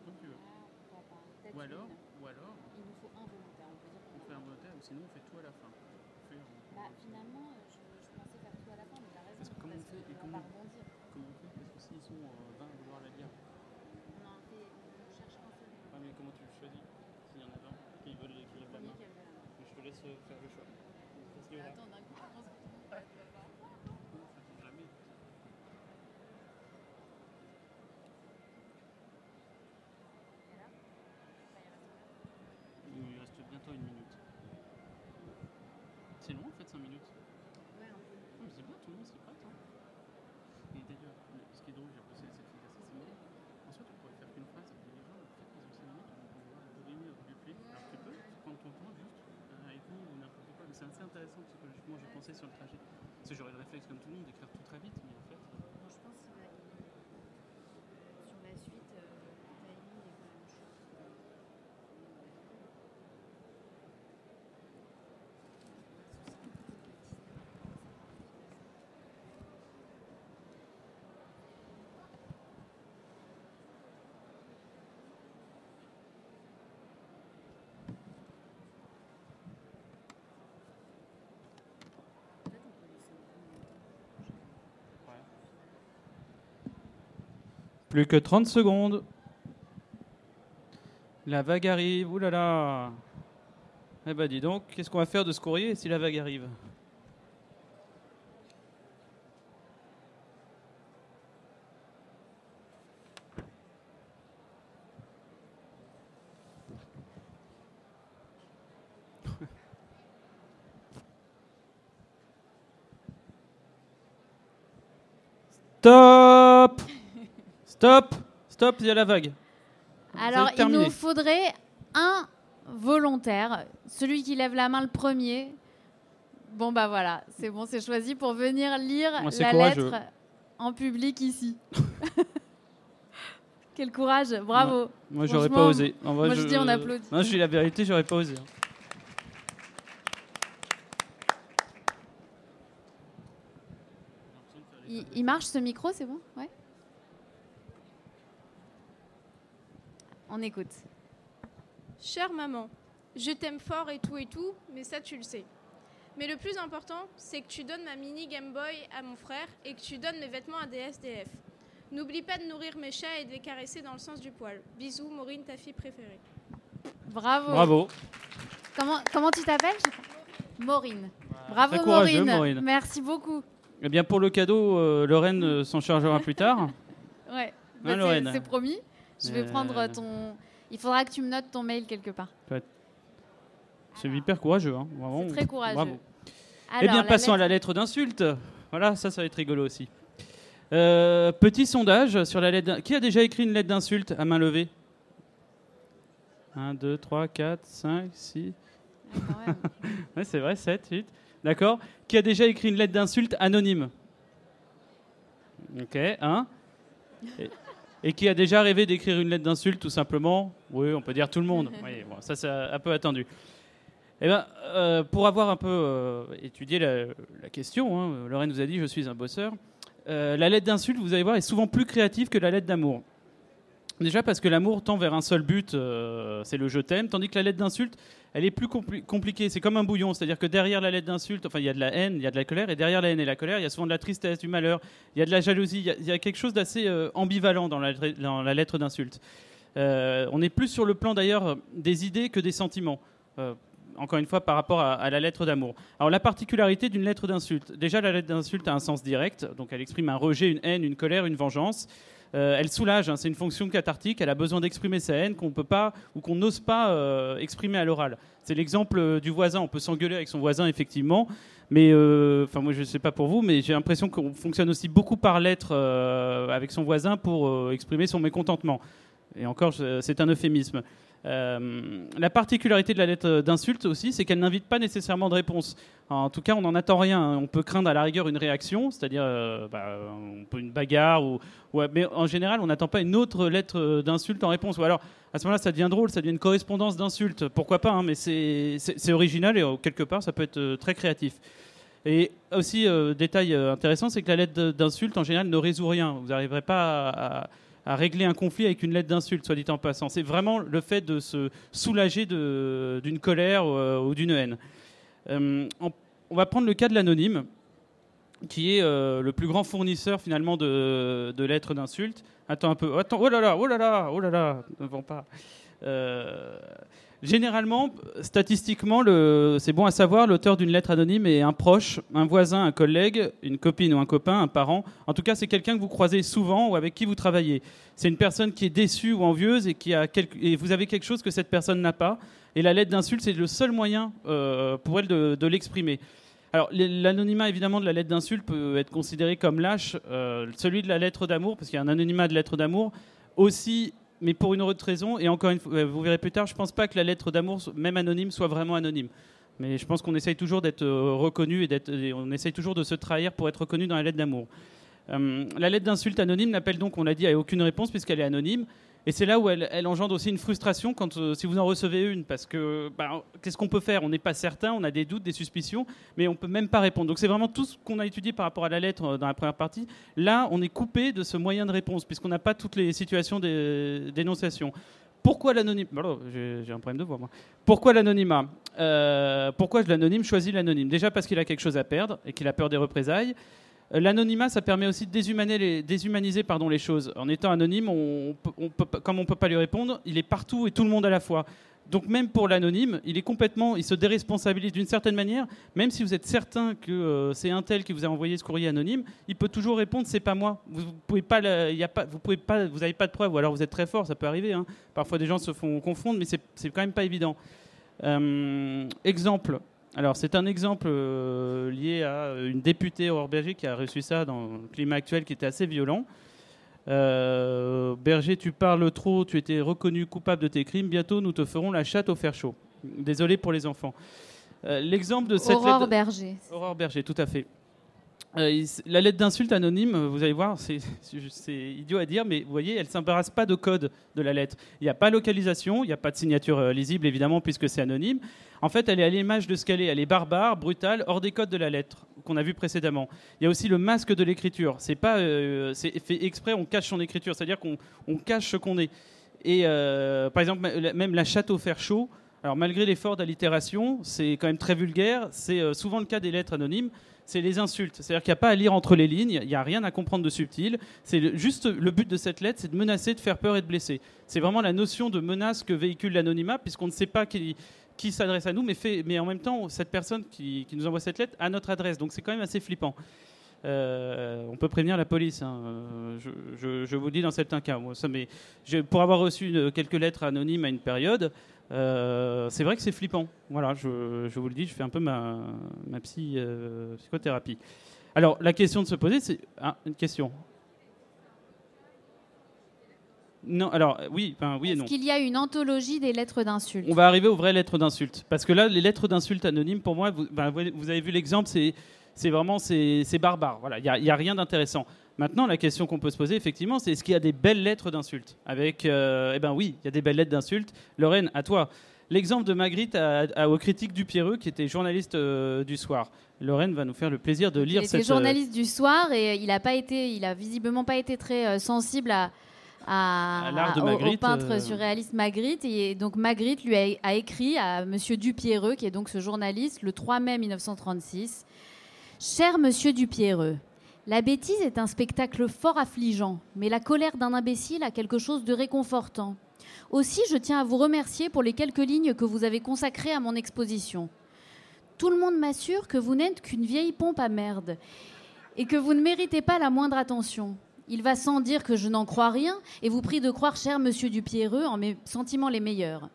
Comme tu veux. Ou alors, ou alors, Il nous faut un volontaire, on peut dire on fait un volontaire ou sinon on fait tout à la fin. On fait en- Bah, finalement, euh, je, je pensais faire tout à la fin, mais t'as raison. Parce que comment on fait et va comment- pas rebondir. Comment on fait Parce que s'ils sont euh, 20 à vouloir la lire, On en fait, on cherche un seul. ah, mais comment tu le choisis S'il y en a 20 qui veulent qui lèvent la main. Premier qui a levé la main. Je te laisse euh, faire le choix. Parce qu'il y aura- Attends, d'un coup, je pense que tout le monde va être là-bas. Ça tombe jamais. Il reste bientôt une minute. C'est long en fait 5 minutes. Ouais, un peu. Non, mais c'est bien, tout le monde s'y prête. Hein. Et d'ailleurs, le- ce qui est drôle, j'ai bossé cette fille d'assassinat. Ensuite, on pourrait faire qu'une phrase et les gens, en fait, ils ont 5 minutes, on va voir le réunir au buffet. Alors tu peux prendre ton temps juste euh, avec nous ou n'importe quoi. Mais c'est assez intéressant psychologiquement, j'ai pensé sur le trajet. Parce que j'aurais le réflexe comme tout le monde d'écrire tout très vite, mais en fait. euh, Bon, je pense qu'il va y- sur la suite, euh, le timing est quand même chaud. En fait, on peut laisser un peu de temps. Plus que 30 secondes. La vague arrive, oulala. Eh ben dis donc, qu'est-ce qu'on va faire de ce courrier si la vague arrive Stop Stop Stop, il y a la vague. Alors, il nous faudrait un volontaire, celui qui lève la main le premier. Bon, bah voilà, c'est bon, c'est choisi pour venir lire Moi, la courageux. lettre en public ici. *laughs* Quel courage, bravo. Moi, j'aurais pas osé. En vrai, moi, je dis on applaudit. Non, je dis la vérité, j'aurais pas osé. Il, il marche ce micro, c'est bon? Ouais. On écoute. Chère maman, je t'aime fort et tout et tout, mais ça tu le sais. Mais le plus important, c'est que tu donnes ma mini Game Boy à mon frère et que tu donnes mes vêtements à des SDF. N'oublie pas de nourrir mes chats et de les caresser dans le sens du poil. Bisous, Maureen, ta fille préférée. Bravo. Bravo. Comment, comment tu t'appelles? Maureen. Bravo Maureen. Maureen. Merci beaucoup. Eh bien, pour le cadeau, euh, Lorraine euh, s'en chargera plus tard. *laughs* Ouais. Hein, Bah, c'est promis. Je vais Euh, prendre ton. Il faudra que tu me notes ton mail quelque part. C'est hyper courageux. Hein. Vraiment, C'est très courageux. Bravo. eh Alors, bien, la passons à lettre- la lettre d'insulte. Voilà, ça, ça va être rigolo aussi. Euh, petit sondage sur la lettre. Qui a déjà écrit une lettre d'insulte à main levée? 1, 2, 3, 4, 5, 6. Ouais, c'est vrai, 7, 8. D'accord. Qui a déjà écrit une lettre d'insulte anonyme? Ok, un. Et, et qui a déjà rêvé d'écrire une lettre d'insulte tout simplement Oui, on peut dire tout le monde. *laughs* Oui, bon, ça, c'est un peu attendu. Eh ben, euh, pour avoir un peu euh, étudié la, la question, hein, Lorraine nous a dit je suis un bosseur. euh, la lettre d'insulte, vous allez voir, est souvent plus créative que la lettre d'amour. Déjà parce que l'amour tend vers un seul but, euh, c'est le je t'aime, tandis que la lettre d'insulte, elle est plus compli- compliquée. C'est comme un bouillon, c'est-à-dire que derrière la lettre d'insulte, enfin, il y a de la haine, il y a de la colère, et derrière la haine et la colère, il y a souvent de la tristesse, du malheur, il y a de la jalousie, il y a, quelque chose d'assez euh, ambivalent dans la, lettre- d'insulte. Euh, on est plus sur le plan d'ailleurs des idées que des sentiments. Encore une fois, par rapport à, à la lettre d'amour. Alors, la particularité d'une lettre d'insulte. Déjà, la lettre d'insulte a un sens direct, donc elle exprime un rejet, une haine, une colère, une vengeance. Euh, elle soulage, hein, c'est une fonction cathartique, elle a besoin d'exprimer sa haine qu'on peut pas ou qu'on n'ose pas euh, exprimer à l'oral. C'est l'exemple euh, du voisin, on peut s'engueuler avec son voisin effectivement, mais enfin moi je ne sais pas pour vous, mais j'ai l'impression qu'on fonctionne aussi beaucoup par lettre avec son voisin pour exprimer son mécontentement. Et encore, c'est un euphémisme. Euh, la particularité de la lettre d'insulte aussi, c'est qu'elle n'invite pas nécessairement de réponse. En tout cas, on n'en attend rien. On peut craindre à la rigueur une réaction, c'est-à-dire euh, bah, une bagarre, mais en général, on n'attend pas une autre lettre d'insulte en réponse. Ou alors, à ce moment-là, ça devient drôle, ça devient une correspondance d'insultes. Pourquoi pas, hein, mais c'est original et euh, quelque part, ça peut être très créatif. Et aussi, détail intéressant, c'est que la lettre d'insulte, en général, ne résout rien. Vous n'arriverez pas à régler un conflit avec une lettre d'insulte, soit dit en passant. C'est vraiment le fait de se soulager d'une colère euh, ou d'une haine. Euh, on, va prendre le cas de l'anonyme, qui est euh, le plus grand fournisseur finalement de, lettres d'insultes. Attends un peu. Attends, oh là là, oh là là, oh là là, ne vont pas. Généralement, statistiquement, c'est bon à savoir, l'auteur d'une lettre anonyme est un proche, un voisin, un collègue, une copine ou un copain, un parent. En tout cas, c'est quelqu'un que vous croisez souvent ou avec qui vous travaillez. C'est une personne qui est déçue ou envieuse et, qui a et vous avez quelque chose que cette personne n'a pas. Et la lettre d'insulte, c'est le seul moyen euh, pour elle de, l'exprimer. Alors, l'anonymat, évidemment, de la lettre d'insulte peut être considéré comme lâche. Euh, celui de la lettre d'amour, parce qu'il y a un anonymat de lettre d'amour, aussi mais pour une autre raison. Et encore une fois, euh, vous verrez plus tard, je ne pense pas que la lettre d'amour, même anonyme, soit vraiment anonyme. Mais je pense qu'on essaye toujours d'être euh, reconnu et, on essaye toujours de se trahir pour être reconnu dans la lettre d'amour. Euh, la lettre d'insulte anonyme n'appelle donc, on l'a dit, à aucune réponse puisqu'elle est anonyme. Et c'est là où elle, engendre aussi une frustration quand, euh, si vous en recevez une, parce que bah, qu'est-ce qu'on peut faire? On n'est pas certain, on a des doutes, des suspicions, mais on peut même pas répondre. Donc c'est vraiment tout ce qu'on a étudié par rapport à la lettre euh, dans la première partie. Là, on est coupé de ce moyen de réponse, puisqu'on n'a pas toutes les situations d'énonciation. Pourquoi l'anonyme J'ai un problème de voix, moi. Pourquoi l'anonymat? Euh, Pourquoi l'anonyme? Choisit l'anonyme Déjà parce qu'il a quelque chose à perdre et qu'il a peur des représailles. L'anonymat, ça permet aussi de déshumaniser, les, choses. En étant anonyme, on, comme on ne peut pas lui répondre, il est partout et tout le monde à la fois. Donc même pour l'anonyme, il est complètement, il se déresponsabilise d'une certaine manière. Même si vous êtes certain que euh, c'est un tel qui vous a envoyé ce courrier anonyme, il peut toujours répondre c'est pas moi. Vous, vous pouvez pas, y a pas, vous pouvez pas, vous n'avez pas de preuves. Ou alors vous êtes très fort, ça peut arriver. Hein. Parfois des gens se font confondre, mais c'est quand même pas évident. Euh, exemple, alors, c'est un exemple euh, lié à une députée Aurore Berger qui a reçu ça dans le climat actuel qui était assez violent. Euh, Berger, tu parles trop, tu étais reconnu coupable de tes crimes, bientôt nous te ferons la chatte au fer chaud. Désolé pour les enfants. Euh, l'exemple de cette Aurore Berger. Aurore Berger, tout à fait. Euh, la lettre d'insulte anonyme, vous allez voir, c'est idiot à dire, mais vous voyez, elle ne s'embarrasse pas de code de la lettre. Il n'y a pas localisation, il n'y a pas de signature euh, lisible, évidemment, puisque c'est anonyme. En fait, elle est à l'image de ce qu'elle est. Elle est barbare, brutale, hors des codes de la lettre qu'on a vu précédemment. Il y a aussi le masque de l'écriture. C'est pas, euh, c'est fait exprès, on cache son écriture, c'est-à-dire qu'on cache ce qu'on est. Et par exemple, même la chatte au fer chaud. Alors malgré l'effort d'allitération, c'est quand même très vulgaire. C'est souvent le cas des lettres anonymes c'est les insultes. C'est-à-dire qu'il n'y a pas à lire entre les lignes, il n'y a rien à comprendre de subtil. C'est juste le but de cette lettre, c'est de menacer, de faire peur et de blesser. C'est vraiment la notion de menace que véhicule l'anonymat, puisqu'on ne sait pas qui, s'adresse à nous, mais, fait, mais en même temps, cette personne qui, nous envoie cette lettre a notre adresse. Donc c'est quand même assez flippant. Euh, on peut prévenir la police. Hein. Je, vous dis dans certains cas. Moi, ça, pour avoir reçu quelques lettres anonymes à une période, euh, c'est vrai que c'est flippant. Voilà, je, vous le dis, je fais un peu ma, ma psy, euh, psychothérapie. Alors, la question de se poser, c'est ah, une question. Non, alors oui, enfin oui et non. Est-ce qu'il y a une anthologie des lettres d'insultes? On va arriver aux vraies lettres d'insultes, parce que là, les lettres d'insultes anonymes, pour moi, vous, ben, vous avez vu l'exemple, c'est c'est vraiment c'est barbare. Voilà, il n'y a, rien d'intéressant. Maintenant, la question qu'on peut se poser, effectivement, c'est est-ce qu'il y a des belles lettres d'insultes? Avec, euh, eh ben oui, il y a des belles lettres d'insultes. Lorraine, à toi. L'exemple de Magritte à, aux critiques du Pierreux, qui était journaliste euh, du soir. Lorraine va nous faire le plaisir de lire il cette. était journaliste du soir et il a pas été, il a visiblement pas été très euh, sensible à, à, au, peintre surréaliste Magritte. Et donc Magritte lui a, a écrit à Monsieur Dupierreux, qui est donc ce journaliste, le 3 mai 1936. Cher monsieur Dupierreux, la bêtise est un spectacle fort affligeant, mais la colère d'un imbécile a quelque chose de réconfortant. Aussi, je tiens à vous remercier pour les quelques lignes que vous avez consacrées à mon exposition. Tout le monde m'assure que vous n'êtes qu'une vieille pompe à merde et que vous ne méritez pas la moindre attention. Il va sans dire que je n'en crois rien et vous prie de croire, cher monsieur Dupierreux, en mes sentiments les meilleurs.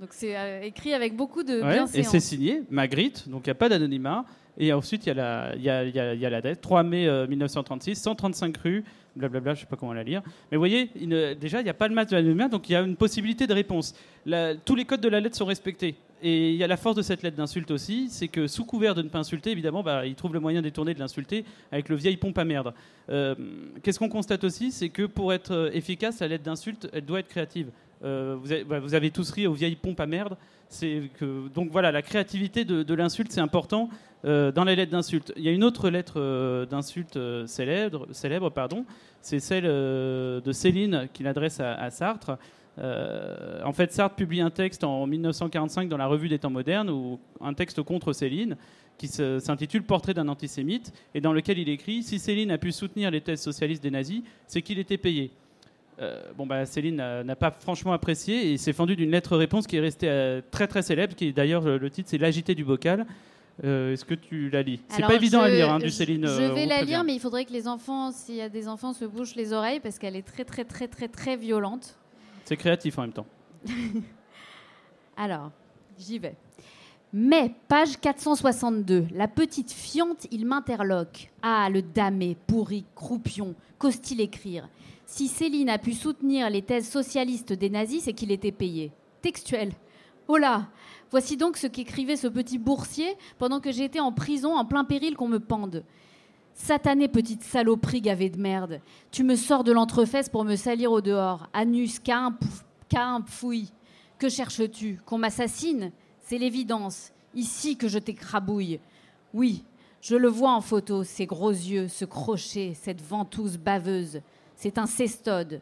Donc c'est euh, écrit avec beaucoup de Ouais, et c'est signé Magritte, donc il n'y a pas d'anonymat. Et ensuite, il y, a la- il y, a, il y a- il y a la date, 3 mai euh, 1936, 135 rues, blablabla, je ne sais pas comment la lire. Mais vous voyez, il ne- déjà, il n'y a pas le match de l'anonymat, donc il y a une possibilité de réponse. La- tous les codes de la lettre sont respectés. Et il y a la force de cette lettre d'insulte aussi, c'est que sous couvert de ne pas insulter, évidemment, bah, il trouve le moyen détourné de l'insulter avec le vieil pompe à merde. Euh, Qu'est-ce qu'on constate aussi C'est que pour être euh, efficace, la lettre d'insulte, elle doit être créative. Euh, vous, avez, bah, vous avez tous ri aux vieilles pompes à merde. Que, donc voilà, la créativité de, l'insulte, c'est important dans les lettres d'insulte. Il y a une autre lettre d'insulte célèbre, célèbre pardon, c'est celle de Céline qu'il adresse à Sartre. Euh, en fait, Sartre publie un texte en 1945 dans la Revue des Temps modernes, ou un texte contre Céline, qui s'intitule Portrait d'un antisémite, et dans lequel il écrit Si Céline a pu soutenir les thèses socialistes des nazis, c'est qu'il était payé. Euh, bon, bah, Céline n'a pas franchement apprécié et s'est fendu d'une lettre-réponse qui est restée euh, très très célèbre, qui d'ailleurs le, titre c'est L'agité du bocal. Euh, Est-ce que tu la lis? C'est pas évident à lire, hein, du je- Céline. Je vais la lire, mais il faudrait que les enfants, s'il y a des enfants, se bouchent les oreilles parce qu'elle est très, très, très, très, très violente. C'est créatif en même temps. *laughs* Alors, j'y vais. Mais, page 462, la petite fiante, il m'interloque. Ah, le damé, pourri, croupion, qu'ose-t-il écrire? Si Céline a pu soutenir les thèses socialistes des nazis, c'est qu'il était payé. Textuel. Oh là Voici donc ce qu'écrivait ce petit boursier pendant que j'étais en prison en plein péril qu'on me pende. Satanée petite saloperie gavée de merde. Tu me sors de l'entrefesse pour me salir au dehors. Anus, Cain, pfouille. Que cherches-tu Qu'on m'assassine C'est l'évidence. Ici que je t'écrabouille. Oui, je le vois en photo, ces gros yeux, ce crochet, cette ventouse baveuse. C'est un cestode.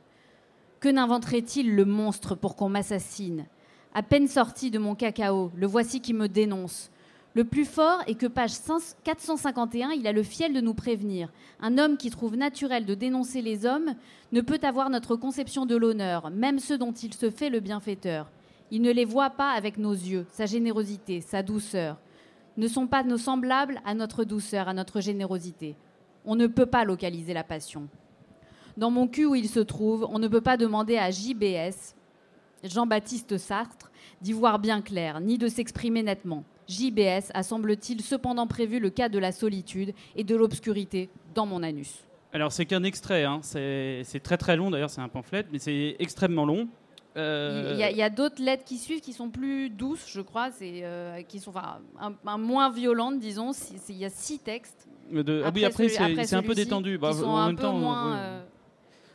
Que n'inventerait-il le monstre pour qu'on m'assassine À peine sorti de mon cacao, le voici qui me dénonce. Le plus fort est que page 5 451, il a le fiel de nous prévenir. Un homme qui trouve naturel de dénoncer les hommes ne peut avoir notre conception de l'honneur, même ceux dont il se fait le bienfaiteur. Il ne les voit pas avec nos yeux, sa générosité, sa douceur. Ne sont pas nos semblables à notre douceur, à notre générosité. On ne peut pas localiser la passion. Dans mon cul où il se trouve, on ne peut pas demander à JBS, Jean-Baptiste Sartre, d'y voir bien clair, ni de s'exprimer nettement. JBS a, semble-t-il, cependant prévu le cas de la solitude et de l'obscurité dans mon anus. Alors, c'est qu'un extrait, hein. c'est très très long d'ailleurs, c'est un pamphlet, mais c'est extrêmement long. Euh, Il y a, d'autres lettres qui suivent qui sont plus douces, je crois, c'est, euh, qui sont enfin, un, un moins violentes, disons. Il y a six textes. de- ah oui, après, c'est un peu détendu. Bah, en même temps, moins. ouais. euh,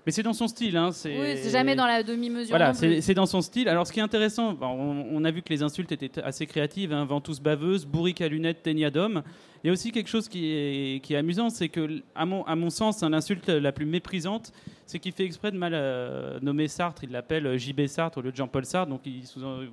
Mais c'est dans son style. Hein, c'est Oui, c'est jamais dans la demi-mesure. Voilà, c'est c'est dans son style. Alors, ce qui est intéressant, on, on a vu que les insultes étaient assez créatives, hein, ventouse baveuse, bourrique à lunettes, ténia d'homme. Il y a aussi quelque chose qui est, amusant, c'est que, à mon, sens, l'insulte la plus méprisante, c'est qu'il fait exprès de mal euh, nommer Sartre. Il l'appelle JB Sartre au lieu de Jean-Paul Sartre. Donc,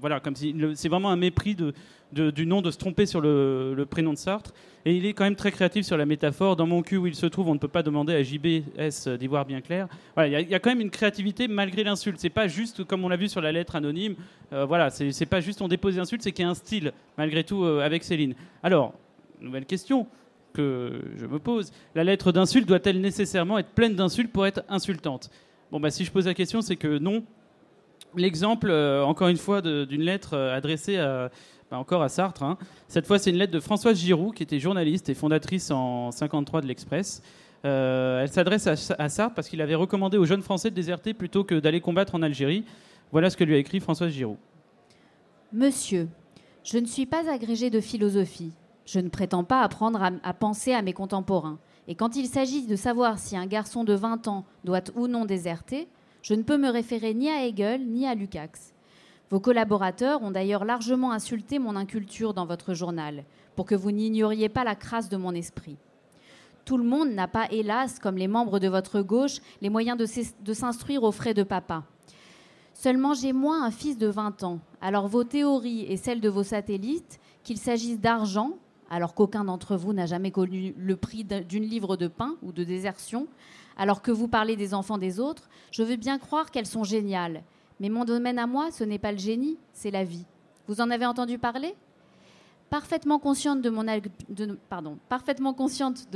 voilà, comme si c'est vraiment un mépris du nom, de se tromper sur le, prénom de Sartre. Et il est quand même très créatif sur la métaphore. Dans mon cul où il se trouve, on ne peut pas demander à JBS d'y voir bien clair. Il y a- quand même une créativité malgré l'insulte. C'est pas juste comme on l'a vu sur la lettre anonyme. Euh, voilà, c'est pas juste on dépose l'insulte, c'est qu'il y a un style malgré tout euh, avec Céline. Alors, nouvelle question que je me pose la lettre d'insulte doit-elle nécessairement être pleine d'insultes pour être insultante? Bon, bah si je pose la question, c'est que non. L'exemple, euh, encore une fois, d'une lettre euh, adressée à, bah, encore à Sartre. hein. Cette fois, c'est une lettre de Françoise Giroud, qui était journaliste et fondatrice en 53 de l'Express. Euh, elle s'adresse à, à Sartre parce qu'il avait recommandé aux jeunes Français de déserter plutôt que d'aller combattre en Algérie. Voilà ce que lui a écrit Françoise Giroud. Monsieur, je ne suis pas agrégé de philosophie. Je ne prétends pas apprendre à, penser à mes contemporains. Et quand il s'agit de savoir si un garçon de 20 ans doit ou non déserter, je ne peux me référer ni à Hegel ni à Lukács. Vos collaborateurs ont d'ailleurs largement insulté mon inculture dans votre journal, pour que vous n'ignoriez pas la crasse de mon esprit. Tout le monde n'a pas, hélas, comme les membres de votre gauche, les moyens de s'instruire aux frais de papa. Seulement j'ai moi un fils de 20 ans. Alors vos théories et celles de vos satellites, qu'il s'agisse d'argent, alors qu'aucun d'entre vous n'a jamais connu le prix d'un- d'une livre de pain ou de désertion, alors que vous parlez des enfants des autres, je veux bien croire qu'elles sont géniales. Mais mon domaine à moi, ce n'est pas le génie, c'est la vie. Vous en avez entendu parler? Parfaitement consciente de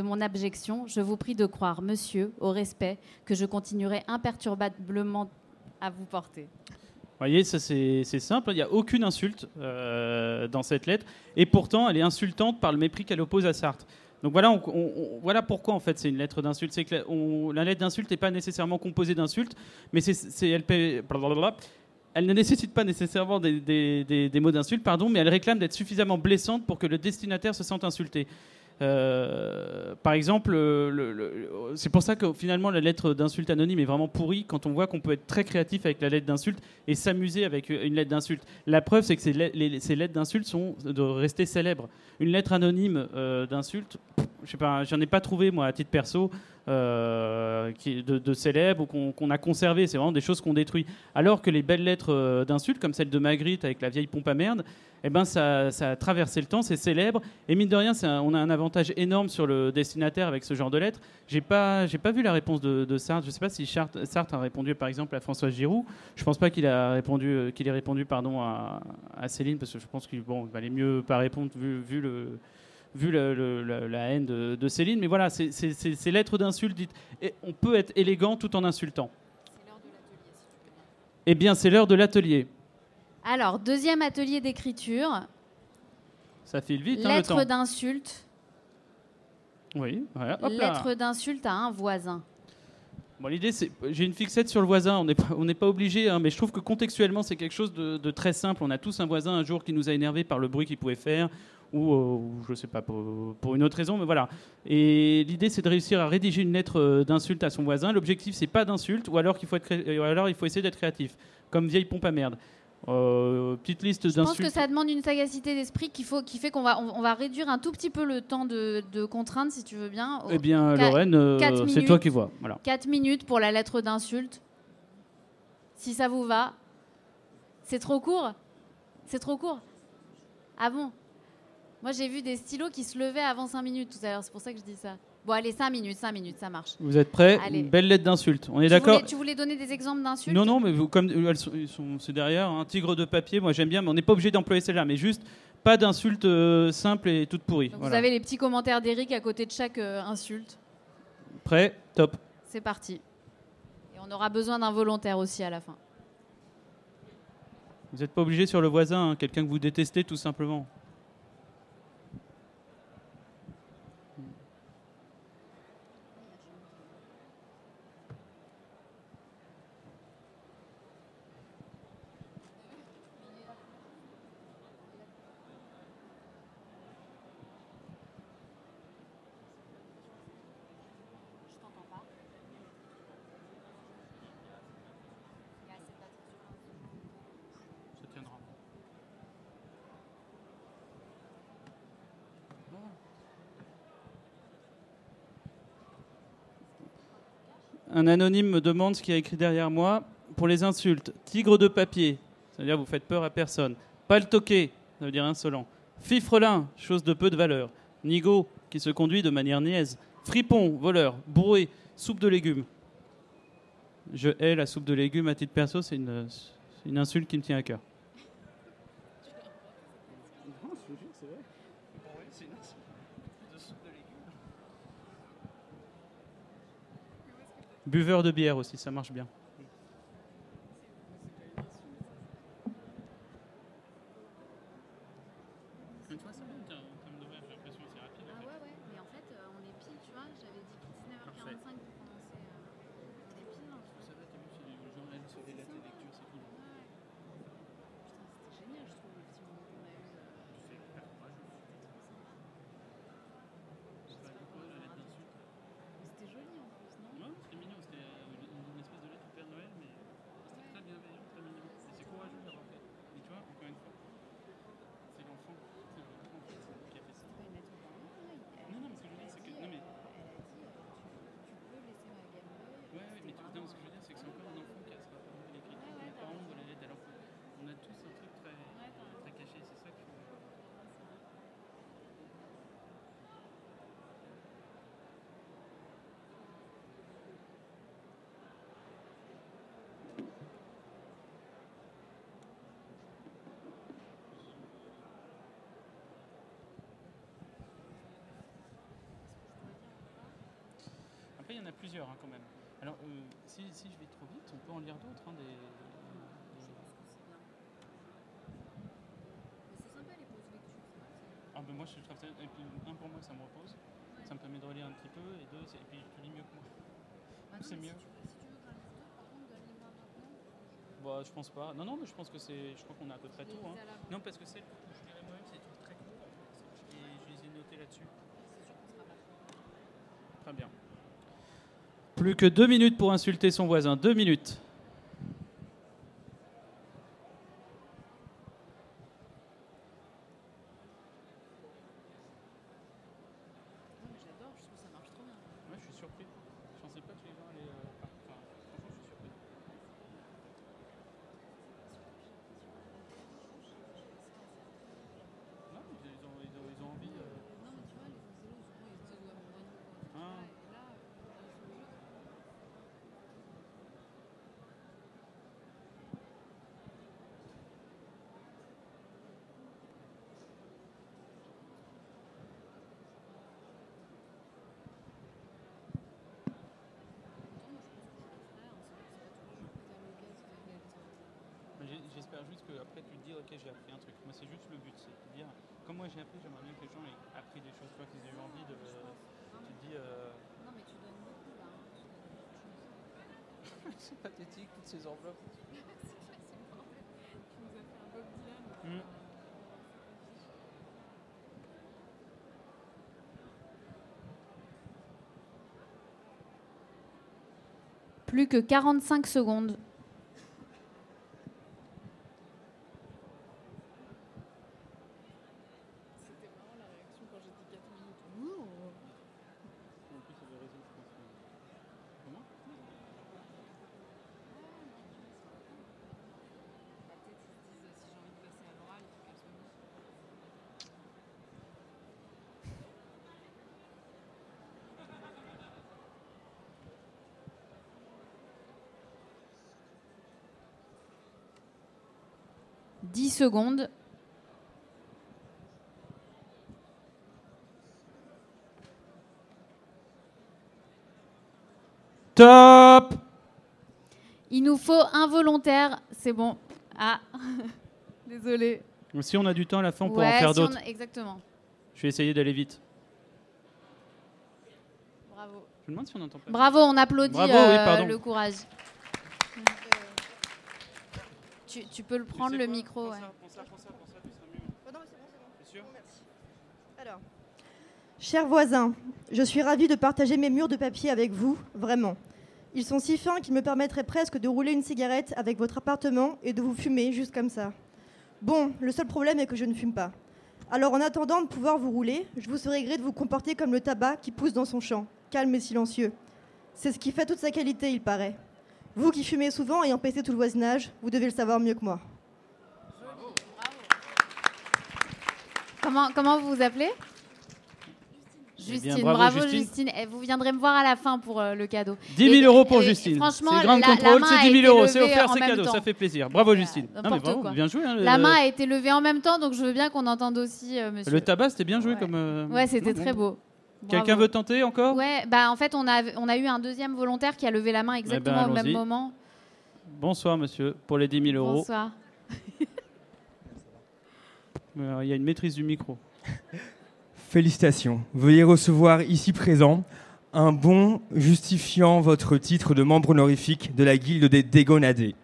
mon abjection, je vous prie de croire, monsieur, au respect que je continuerai imperturbablement à vous porter. Vous voyez, ça c'est simple, il n'y a aucune insulte euh, dans cette lettre, et pourtant elle est insultante par le mépris qu'elle oppose à Sartre. Donc voilà, pourquoi en fait c'est une lettre d'insulte. C'est que la, lettre d'insulte n'est pas nécessairement composée d'insultes, mais elle, ne nécessite pas nécessairement des- des mots d'insulte, pardon, mais elle réclame d'être suffisamment blessante pour que le destinataire se sente insulté. Euh, par exemple, le- le- le- c'est pour ça que finalement la lettre d'insulte anonyme est vraiment pourrie quand on voit qu'on peut être très créatif avec la lettre d'insulte et s'amuser avec une lettre d'insulte. La preuve, c'est que ces, lettres d'insulte sont de rester célèbres. Une lettre anonyme euh, d'insulte, je sais pas, ai pas trouvé moi à titre perso euh, de, célèbres ou qu'on a conservé. C'est vraiment des choses qu'on détruit. Alors que les belles lettres euh, d'insulte, comme celle de Magritte avec la vieille pompe à merde, eh ben ça, ça a traversé le temps, c'est célèbre. Et mine de rien, on a un avantage énorme sur le destinataire avec ce genre de lettres. J'ai pas, j'ai pas vu la réponse de, Sartre. Je sais pas si Sartre, a répondu par exemple à François Giroud. Je pense pas qu'il a répondu, euh, qu'il ait répondu pardon à, Céline parce que je pense qu'il bon, valait mieux pas répondre vu le vu la, la haine de, de Céline. Mais voilà, c'est- c'est- c'est- ces lettres d'insultes dites. Et on peut être élégant tout en insultant. Eh bien, c'est l'heure de l'atelier. Alors, deuxième atelier d'écriture, Ça file vite, hein, le lettre d'insulte, Oui, voilà, hop là. lettre d'insulte à un voisin. Bon, l'idée, c'est, j'ai une fixette sur le voisin. On n'est pas, on n'est pas obligé, hein, mais je trouve que contextuellement, c'est quelque chose de, de très simple. On a tous un voisin un jour qui nous a énervé par le bruit qu'il pouvait faire, ou, euh, je sais pas pour, pour une autre raison, mais voilà. Et l'idée, c'est de réussir à rédiger une lettre euh, d'insulte à son voisin. L'objectif, c'est pas d'insulte, ou alors qu'il faut être, cré- ou alors il faut essayer d'être créatif, comme vieille pompe à merde. Euh, petite liste Je pense que d'insultes. ça demande une sagacité d'esprit qu'il faut, qui fait qu'on va, on, on va réduire un tout petit peu le temps de, de contrainte, si tu veux bien. Eh bien, Lorraine, euh, c'est toi qui vois. Voilà. 4 minutes pour la lettre d'insulte. Si ça vous va. C'est trop court C'est trop court Ah bon? Moi, j'ai vu des stylos qui se levaient avant 5 minutes tout à l'heure. C'est pour ça que je dis ça. Bon, allez, 5 minutes, 5 minutes, ça marche. Vous êtes prêts Allez. Une belle lettre d'insulte. On est d'accord Tu voulais donner des exemples d'insultes Non, non, mais vous, comme euh, elles sont, c'est derrière, un tigre de papier, moi j'aime bien, mais on n'est pas obligé d'employer celle-là, mais juste pas d'insultes euh, simples et toutes pourries. Donc, Voilà. Vous avez les petits commentaires d'Eric à côté de chaque euh, insulte. Prêt Top. C'est parti. Et on aura besoin d'un volontaire aussi à la fin. Vous n'êtes pas obligé sur le voisin, hein, quelqu'un que vous détestez tout simplement. Un anonyme me demande ce qu'il a écrit derrière moi. Pour les insultes, tigre de papier, c'est-à-dire vous faites peur à personne. Pas le toqué, ça veut dire insolent. Fifrelin, chose de peu de valeur. Nigo, qui se conduit de manière niaise. Fripon, voleur. Bourré, soupe de légumes. Je hais la soupe de légumes à titre perso, c'est une, c'est une insulte qui me tient à cœur. Buveur de bière aussi, ça marche bien. Ah ouais, ouais, mais en fait, euh, on est pile, tu vois. J'avais dit 19h45 pour commencer. euh, on est pile dans le truc. Putain, c'était génial, je trouve, le petit moment qu'on a eu. euh, C'était joli en plus, non C'était mignon, c'était une espèce de lettre il y en a plusieurs hein, quand même. Alors, euh, si, si je vais trop vite, on peut en lire d'autres. hein, des- des- Ah ben moi je trouve ça, et puis, un pour moi ça me repose, ça me permet de relire un petit peu, et deux, c'est- et puis tu lis mieux que moi. C'est mieux. Bah je pense pas. Non non mais je pense que c'est, je crois qu'on a à peu près tout. Hein. Non parce que celle que je dirais moi-même c'est des trucs très courts. Et je les ai notés là-dessus. Très bien. Plus que deux minutes pour insulter son voisin. Deux minutes. Ouais, je suis surpris. Je pensais pas que les gens allaient. euh, enfin, franchement, je suis surpris. Non, mais ils ont, ils ont, ils ont envie. euh, hein. Mais j'ai- J'espère juste qu'après tu te dis ok j'ai appris un truc. Moi c'est juste le but, c'est de dire comme moi j'ai appris, j'aimerais bien que les gens aient appris des choses, toi qu'ils aient eu envie de. Tu te dis euh, *laughs* c'est pathétique toutes ces enveloppes. *laughs* Hmm. Plus que 45 secondes. 10 secondes. Top Il nous faut un volontaire. C'est bon. Ah, *laughs* désolé. Si on a du temps à la fin, on pourra en faire d'autres. Exactement. Je vais essayer d'aller vite. Bravo. Je me demande si on entend pas. Bravo, on applaudit Bravo, euh, oui, le courage. Tu, tu peux le prendre le micro. ouais. Alors, chers voisins, je suis ravie de partager mes murs de papier avec vous, vraiment. Ils sont si fins qu'ils me permettraient presque de rouler une cigarette avec votre appartement et de vous fumer juste comme ça. Bon, le seul problème est que je ne fume pas. Alors en attendant de pouvoir vous rouler, je vous serais gré de vous comporter comme le tabac qui pousse dans son champ, calme et silencieux. C'est ce qui fait toute sa qualité, il paraît. Vous qui fumez souvent et empêchez tout le voisinage, vous devez le savoir mieux que moi. Comment, comment vous vous appelez? Eh bien, Justine, bravo, bravo, Justine. Justine. Eh, vous viendrez me voir à la fin pour euh, le cadeau. 10 000 Et- euros pour et- Justine. franchement, c'est Grand main c'est a 10 000 été euros. C'est levée offert, en c'est même cadeau. temps. Ça fait plaisir. Bravo, Justine. Non, mais bravo, bien joué. hein, La le- main a été levée en même temps, donc je veux bien qu'on entende aussi, euh, monsieur. Le tabac, c'était bien joué Ouais. comme. euh, Ouais, c'était très bon. beau. Quelqu'un veut tenter encore? Ouais, bah en fait, on a, on a eu un deuxième volontaire qui a levé la main exactement au même moment. Bonsoir, monsieur, pour les 10 000 euros. Bonsoir. *laughs* Euh, Il y a une maîtrise du micro. *laughs* Félicitations. Veuillez recevoir ici présent un bon justifiant votre titre de membre honorifique de la guilde des dégonadés.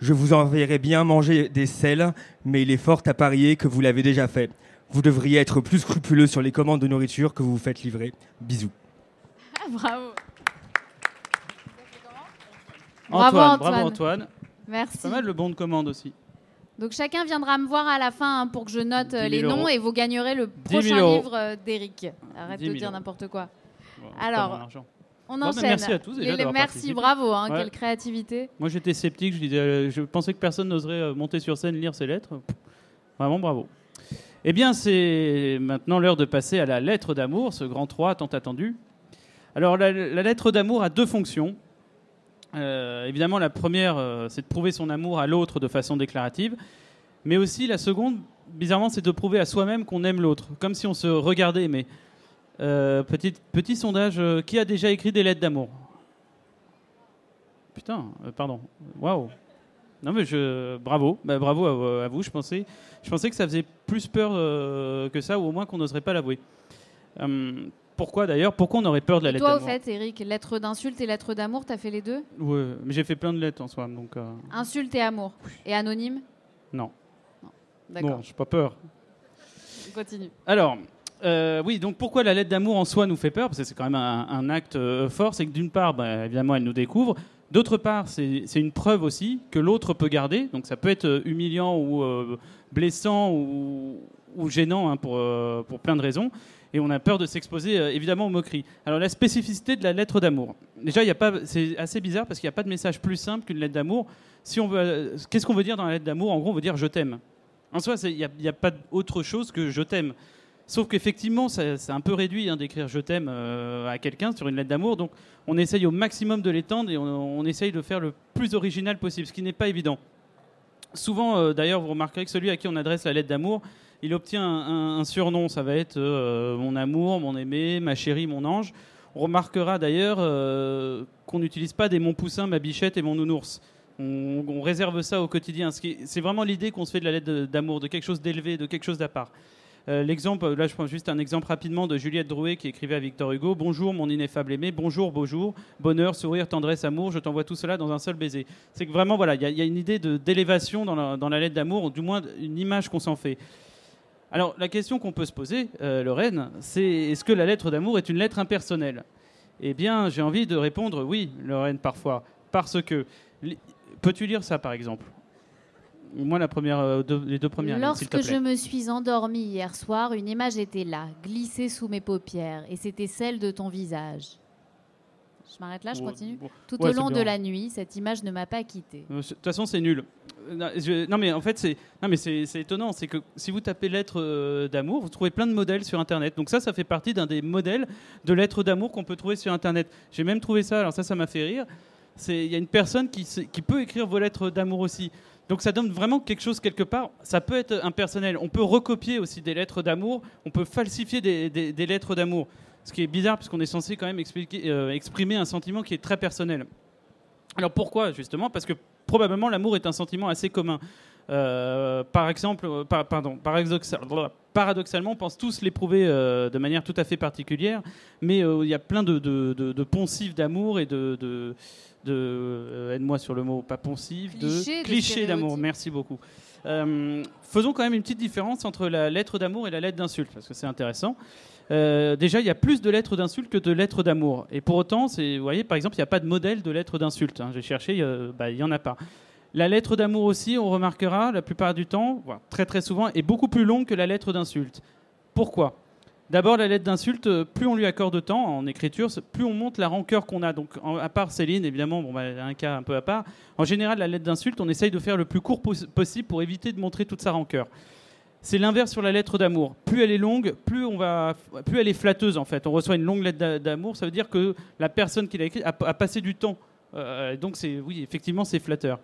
Je vous enverrai bien manger des sels, mais il est fort à parier que vous l'avez déjà fait. Vous devriez être plus scrupuleux sur les commandes de nourriture que vous vous faites livrer. Bisous. Ah, bravo. Antoine, Bravo, bravo Antoine. Merci. Pas mal le bon de commande aussi. Donc chacun viendra me voir à la fin hein, pour que je note euh, 10 000 les noms euros. et vous gagnerez le 10 000 prochain livre euh, d'Eric. Arrête 10 de 000 dire n'importe quoi. Bon, Alors. On Bon, enchaîne. merci à tous déjà Les- merci, participé. bravo, hein, Ouais. quelle créativité. Moi j'étais sceptique, je, disais, euh, je pensais que personne n'oserait monter sur scène lire ces lettres. Vraiment bravo. Eh bien c'est maintenant l'heure de passer à la lettre d'amour, ce grand 3 tant attendu. Alors la, lettre d'amour a deux fonctions. Euh, évidemment la première euh, c'est de prouver son amour à l'autre de façon déclarative, mais aussi la seconde bizarrement c'est de prouver à soi-même qu'on aime l'autre, comme si on se regardait mais Euh, petit, petit sondage, euh, qui a déjà écrit des lettres d'amour? Putain, pardon. Waouh. Non mais je, bravo, Bah, bravo à, à vous. Je pensais, je pensais que ça faisait plus peur euh, que ça, ou au moins qu'on n'oserait pas l'avouer. Hum, pourquoi d'ailleurs? Pourquoi on aurait peur de la Et lettre toi, au d'amour? fait, Eric, lettre d'insulte et lettre d'amour, t'as fait les deux? Ouais, mais j'ai fait plein de lettres en soi, donc euh, Insulte et amour. Et anonyme? Non. D'accord, Bon, j'ai pas peur. on continue. Alors, euh, oui, donc pourquoi la lettre d'amour en soi nous fait peur? Parce que c'est quand même un, un acte euh, fort. C'est que d'une part, bah, évidemment, elle nous découvre. D'autre part, c'est une preuve aussi que l'autre peut garder. Donc ça peut être euh, humiliant ou euh, blessant ou, gênant hein, pour, euh, pour plein de raisons. Et on a peur de s'exposer évidemment aux moqueries. Alors la spécificité de la lettre d'amour. Déjà, c'est assez bizarre parce qu'il n'y a pas de message plus simple qu'une lettre d'amour. Si qu'est-ce qu'on veut dire dans la lettre d'amour? En gros, on veut dire je t'aime. En soi, il n'y a pas autre chose que je t'aime. Sauf qu'effectivement, c'est un peu réduit hein, d'écrire je t'aime euh, à quelqu'un sur une lettre d'amour. Donc, on essaye au maximum de l'étendre et on, essaye de faire le plus original possible, ce qui n'est pas évident. Souvent, euh, d'ailleurs, vous remarquerez que celui à qui on adresse la lettre d'amour, il obtient un, surnom. Ça va être euh, mon amour, mon aimé, ma chérie, mon ange. On remarquera d'ailleurs qu'on n'utilise pas des mon poussin, ma bichette et mon nounours. On, réserve ça au quotidien. C'est vraiment l'idée qu'on se fait de la lettre d'amour, de quelque chose d'élevé, de quelque chose d'à part. Euh, L'exemple, là je prends juste un exemple rapidement de Juliette Drouet qui écrivait à Victor Hugo Bonjour mon ineffable aimé, bonjour beau jour, bonheur, sourire, tendresse, amour, je t'envoie tout cela dans un seul baiser. C'est que vraiment, voilà, il y, a- une idée d'élévation dans la, lettre d'amour, ou du moins une image qu'on s'en fait. Alors la question qu'on peut se poser, euh, Lorraine, c'est est-ce que la lettre d'amour est une lettre impersonnelle? Eh bien, j'ai envie de répondre oui, Lorraine, parfois. Parce que. Peux-tu lire ça par exemple? Moi, la première, euh, deux- les deux premières te Lorsque plaît. je me suis endormie hier soir, une image était là, glissée sous mes paupières, et c'était celle de ton visage. Je m'arrête là, je continue. Tout Ouais, au long de la nuit, cette image ne m'a pas quittée. Euh, De toute façon, c'est nul. Euh, non, je- non, mais en fait, c'est non, mais c'est c'est étonnant. C'est que si vous tapez lettres euh, d'amour, vous trouvez plein de modèles sur Internet. Donc ça, ça fait partie d'un des modèles de lettres d'amour qu'on peut trouver sur Internet. J'ai même trouvé ça. Alors ça, ça m'a fait rire. C'est il y a une personne qui peut écrire vos lettres d'amour aussi. Donc ça donne vraiment quelque chose quelque part. Ça peut être impersonnel. On peut recopier aussi des lettres d'amour. On peut falsifier des, lettres d'amour. Ce qui est bizarre puisqu'on est censé quand même euh, exprimer un sentiment qui est très personnel. Alors pourquoi justement? Parce que probablement l'amour est un sentiment assez commun. Euh, par exemple, euh, par- pardon, paradoxal- paradoxalement, on pense tous l'éprouver euh, de manière tout à fait particulière, mais euh, il y a plein de, de, de- de poncifs d'amour et de, de, de- euh, aide-moi sur le mot, pas poncif, Clichés, de clichés d'amour. Merci beaucoup. Faisons quand même une petite différence entre la lettre d'amour et la lettre d'insulte, parce que c'est intéressant. Déjà, il y a plus de lettres d'insulte que de lettres d'amour. Et pour autant, vous voyez, par exemple, il n'y a pas de modèle de lettre d'insulte. hein. J'ai cherché, bah, il n'y en a pas. La lettre d'amour aussi, on remarquera, la plupart du temps, très très souvent, est beaucoup plus longue que la lettre d'insulte. Pourquoi? D'abord, la lettre d'insulte, euh, plus on lui accorde de temps en écriture, plus on monte la rancœur qu'on a. Donc, à part Céline, évidemment, bon, bah, un cas un peu à part. En général, la lettre d'insulte, on essaye de faire le plus court pos- possible pour éviter de montrer toute sa rancœur. C'est l'inverse sur la lettre d'amour. Plus elle est longue, plus, on va, plus elle est flatteuse en fait. On reçoit une longue lettre d'a- d'amour, ça veut dire que la personne qui l'a écrite a, passé du temps. Euh, donc oui, effectivement, c'est flatteur.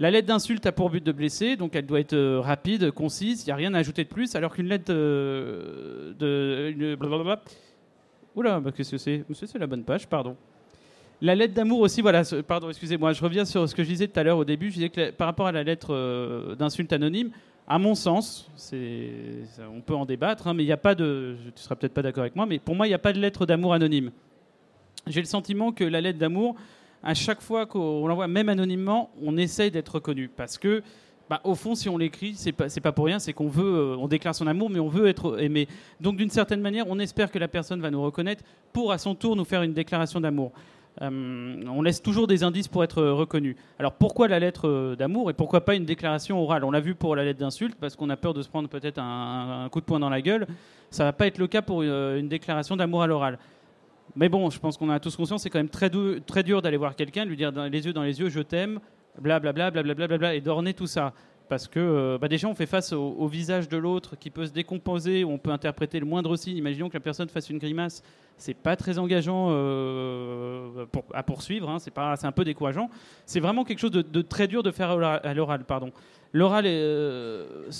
La lettre d'insulte a pour but de blesser, donc elle doit être euh, rapide, concise, il n'y a rien à ajouter de plus, alors qu'une lettre euh, de... blablabla- Oula, bah, qu'est-ce que c'est? C'est la bonne page, pardon. La lettre d'amour aussi, voilà, pardon, excusez-moi, je reviens sur ce que je disais tout à l'heure au début, je disais que par rapport à la lettre euh, d'insulte anonyme, à mon sens, on peut en débattre, hein, mais il n'y a pas de, tu ne seras peut-être pas d'accord avec moi, mais pour moi, il n'y a pas de lettre d'amour anonyme. J'ai le sentiment que la lettre d'amour, à chaque fois qu'on l'envoie, même anonymement, on essaye d'être reconnu. Parce que, bah, au fond, si on l'écrit, c'est pas, pas pour rien, c'est qu'on veut, euh, on déclare son amour, mais on veut être aimé. Donc, d'une certaine manière, on espère que la personne va nous reconnaître pour, à son tour, nous faire une déclaration d'amour. Euh, on laisse toujours des indices pour être reconnu. Alors pourquoi la lettre euh, d'amour et pourquoi pas une déclaration orale? On l'a vu pour la lettre d'insulte parce qu'on a peur de se prendre peut-être un, coup de poing dans la gueule. Ça va pas être le cas pour une déclaration d'amour à l'oral. Mais bon, je pense qu'on a tous conscience, c'est quand même très, très dur d'aller voir quelqu'un, lui dire dans les yeux dans les yeux, je t'aime, blablabla, blablabla, bla, et d'orner tout ça. Parce que euh, bah déjà, on fait face au, visage de l'autre qui peut se décomposer, on peut interpréter le moindre signe. Imaginons que la personne fasse une grimace, c'est pas très engageant euh, à poursuivre, hein, c'est un peu décourageant. C'est vraiment quelque chose de, de très dur de faire à l'oral. pardon. L'oral est, euh,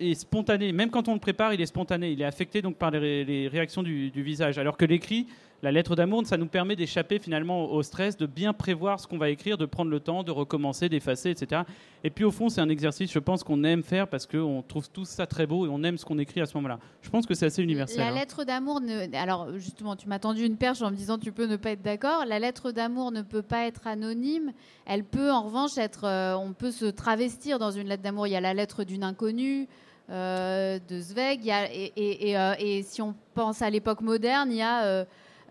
est spontané, même quand on le prépare, il est spontané, il est affecté donc par les, ré- les réactions du, du visage. Alors que l'écrit, la lettre d'amour, ça nous permet d'échapper finalement au stress, de bien prévoir ce qu'on va écrire, de prendre le temps, de recommencer, d'effacer, etc. Et puis au fond, c'est un exercice, je pense, qu'on aime faire parce qu'on trouve tout ça très beau et on aime ce qu'on écrit à ce moment-là. Je pense que c'est assez universel. La hein. lettre d'amour, ne... alors justement, tu m'as tendu une perche en me disant tu peux ne pas être d'accord. La lettre d'amour ne peut pas être anonyme. Elle peut en revanche être. euh, on peut se travestir dans une lettre d'amour. Il y a la lettre d'une inconnue euh, de Zweig. Il y a- et, et- et, euh, et si on pense à l'époque moderne, il y a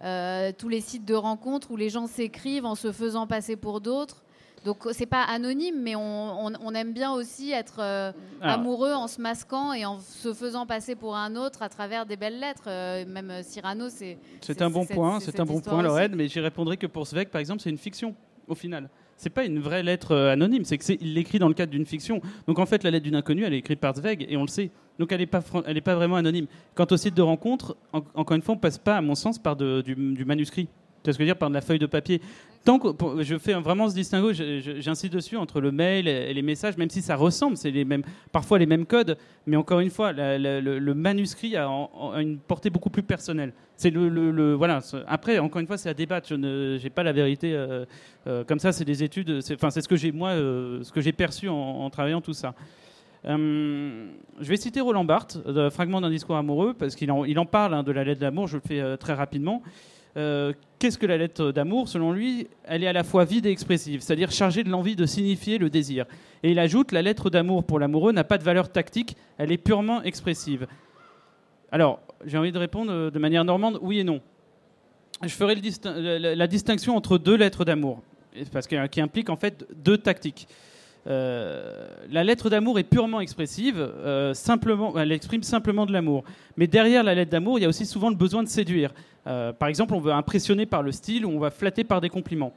euh, tous les sites de rencontres où les gens s'écrivent en se faisant passer pour d'autres. Donc c'est pas anonyme, mais on, on- on aime bien aussi être euh, Alors, amoureux en se masquant et en se faisant passer pour un autre à travers des belles lettres. Euh, même Cyrano, c'est. C'est un bon point, c'est un bon point. Lorraine, mais j'y répondrai que pour Zweig, par exemple, c'est une fiction, au final. C'est pas une vraie lettre euh, anonyme, c'est qu'il l'écrit dans le cadre d'une fiction. Donc en fait, la lettre d'une inconnue, elle est écrite par Zweig, et on le sait. Donc elle n'est pas, pas vraiment anonyme. Quant au site de rencontre, en- encore une fois, on passe pas, à mon sens, par du manuscrit. Tu vois ce que je veux dire Par de la feuille de papier. Je fais vraiment ce distinguo, j'insiste dessus entre le mail et les messages, même si ça ressemble, c'est les mêmes, parfois les mêmes codes, mais encore une fois, le, manuscrit a, une portée beaucoup plus personnelle. C'est le, voilà. Après, encore une fois, c'est à débattre. Je n'ai pas la vérité euh, euh, comme ça. C'est des études. c'est- Enfin, c'est ce que j'ai moi, euh, ce que j'ai perçu en, travaillant tout ça. Euh, je vais citer Roland Barthes, de fragment d'un discours amoureux, parce qu'il en, parle hein, de la lettre d'amour. Je le fais euh, très rapidement. Euh, Qu'est-ce que la lettre d'amour Selon lui, elle est à la fois vide et expressive, c'est-à-dire chargée de l'envie de signifier le désir. Et il ajoute, la lettre d'amour pour l'amoureux n'a pas de valeur tactique, elle est purement expressive. Alors, j'ai envie de répondre euh, de manière normande, oui et non. Je ferai la, distinction entre deux lettres d'amour, parce qui implique en fait deux tactiques. Euh, la lettre d'amour est purement expressive, euh, simplement, elle exprime simplement de l'amour. Mais derrière la lettre d'amour, il y a aussi souvent le besoin de séduire. Euh, par exemple, on veut impressionner par le style ou on va flatter par des compliments.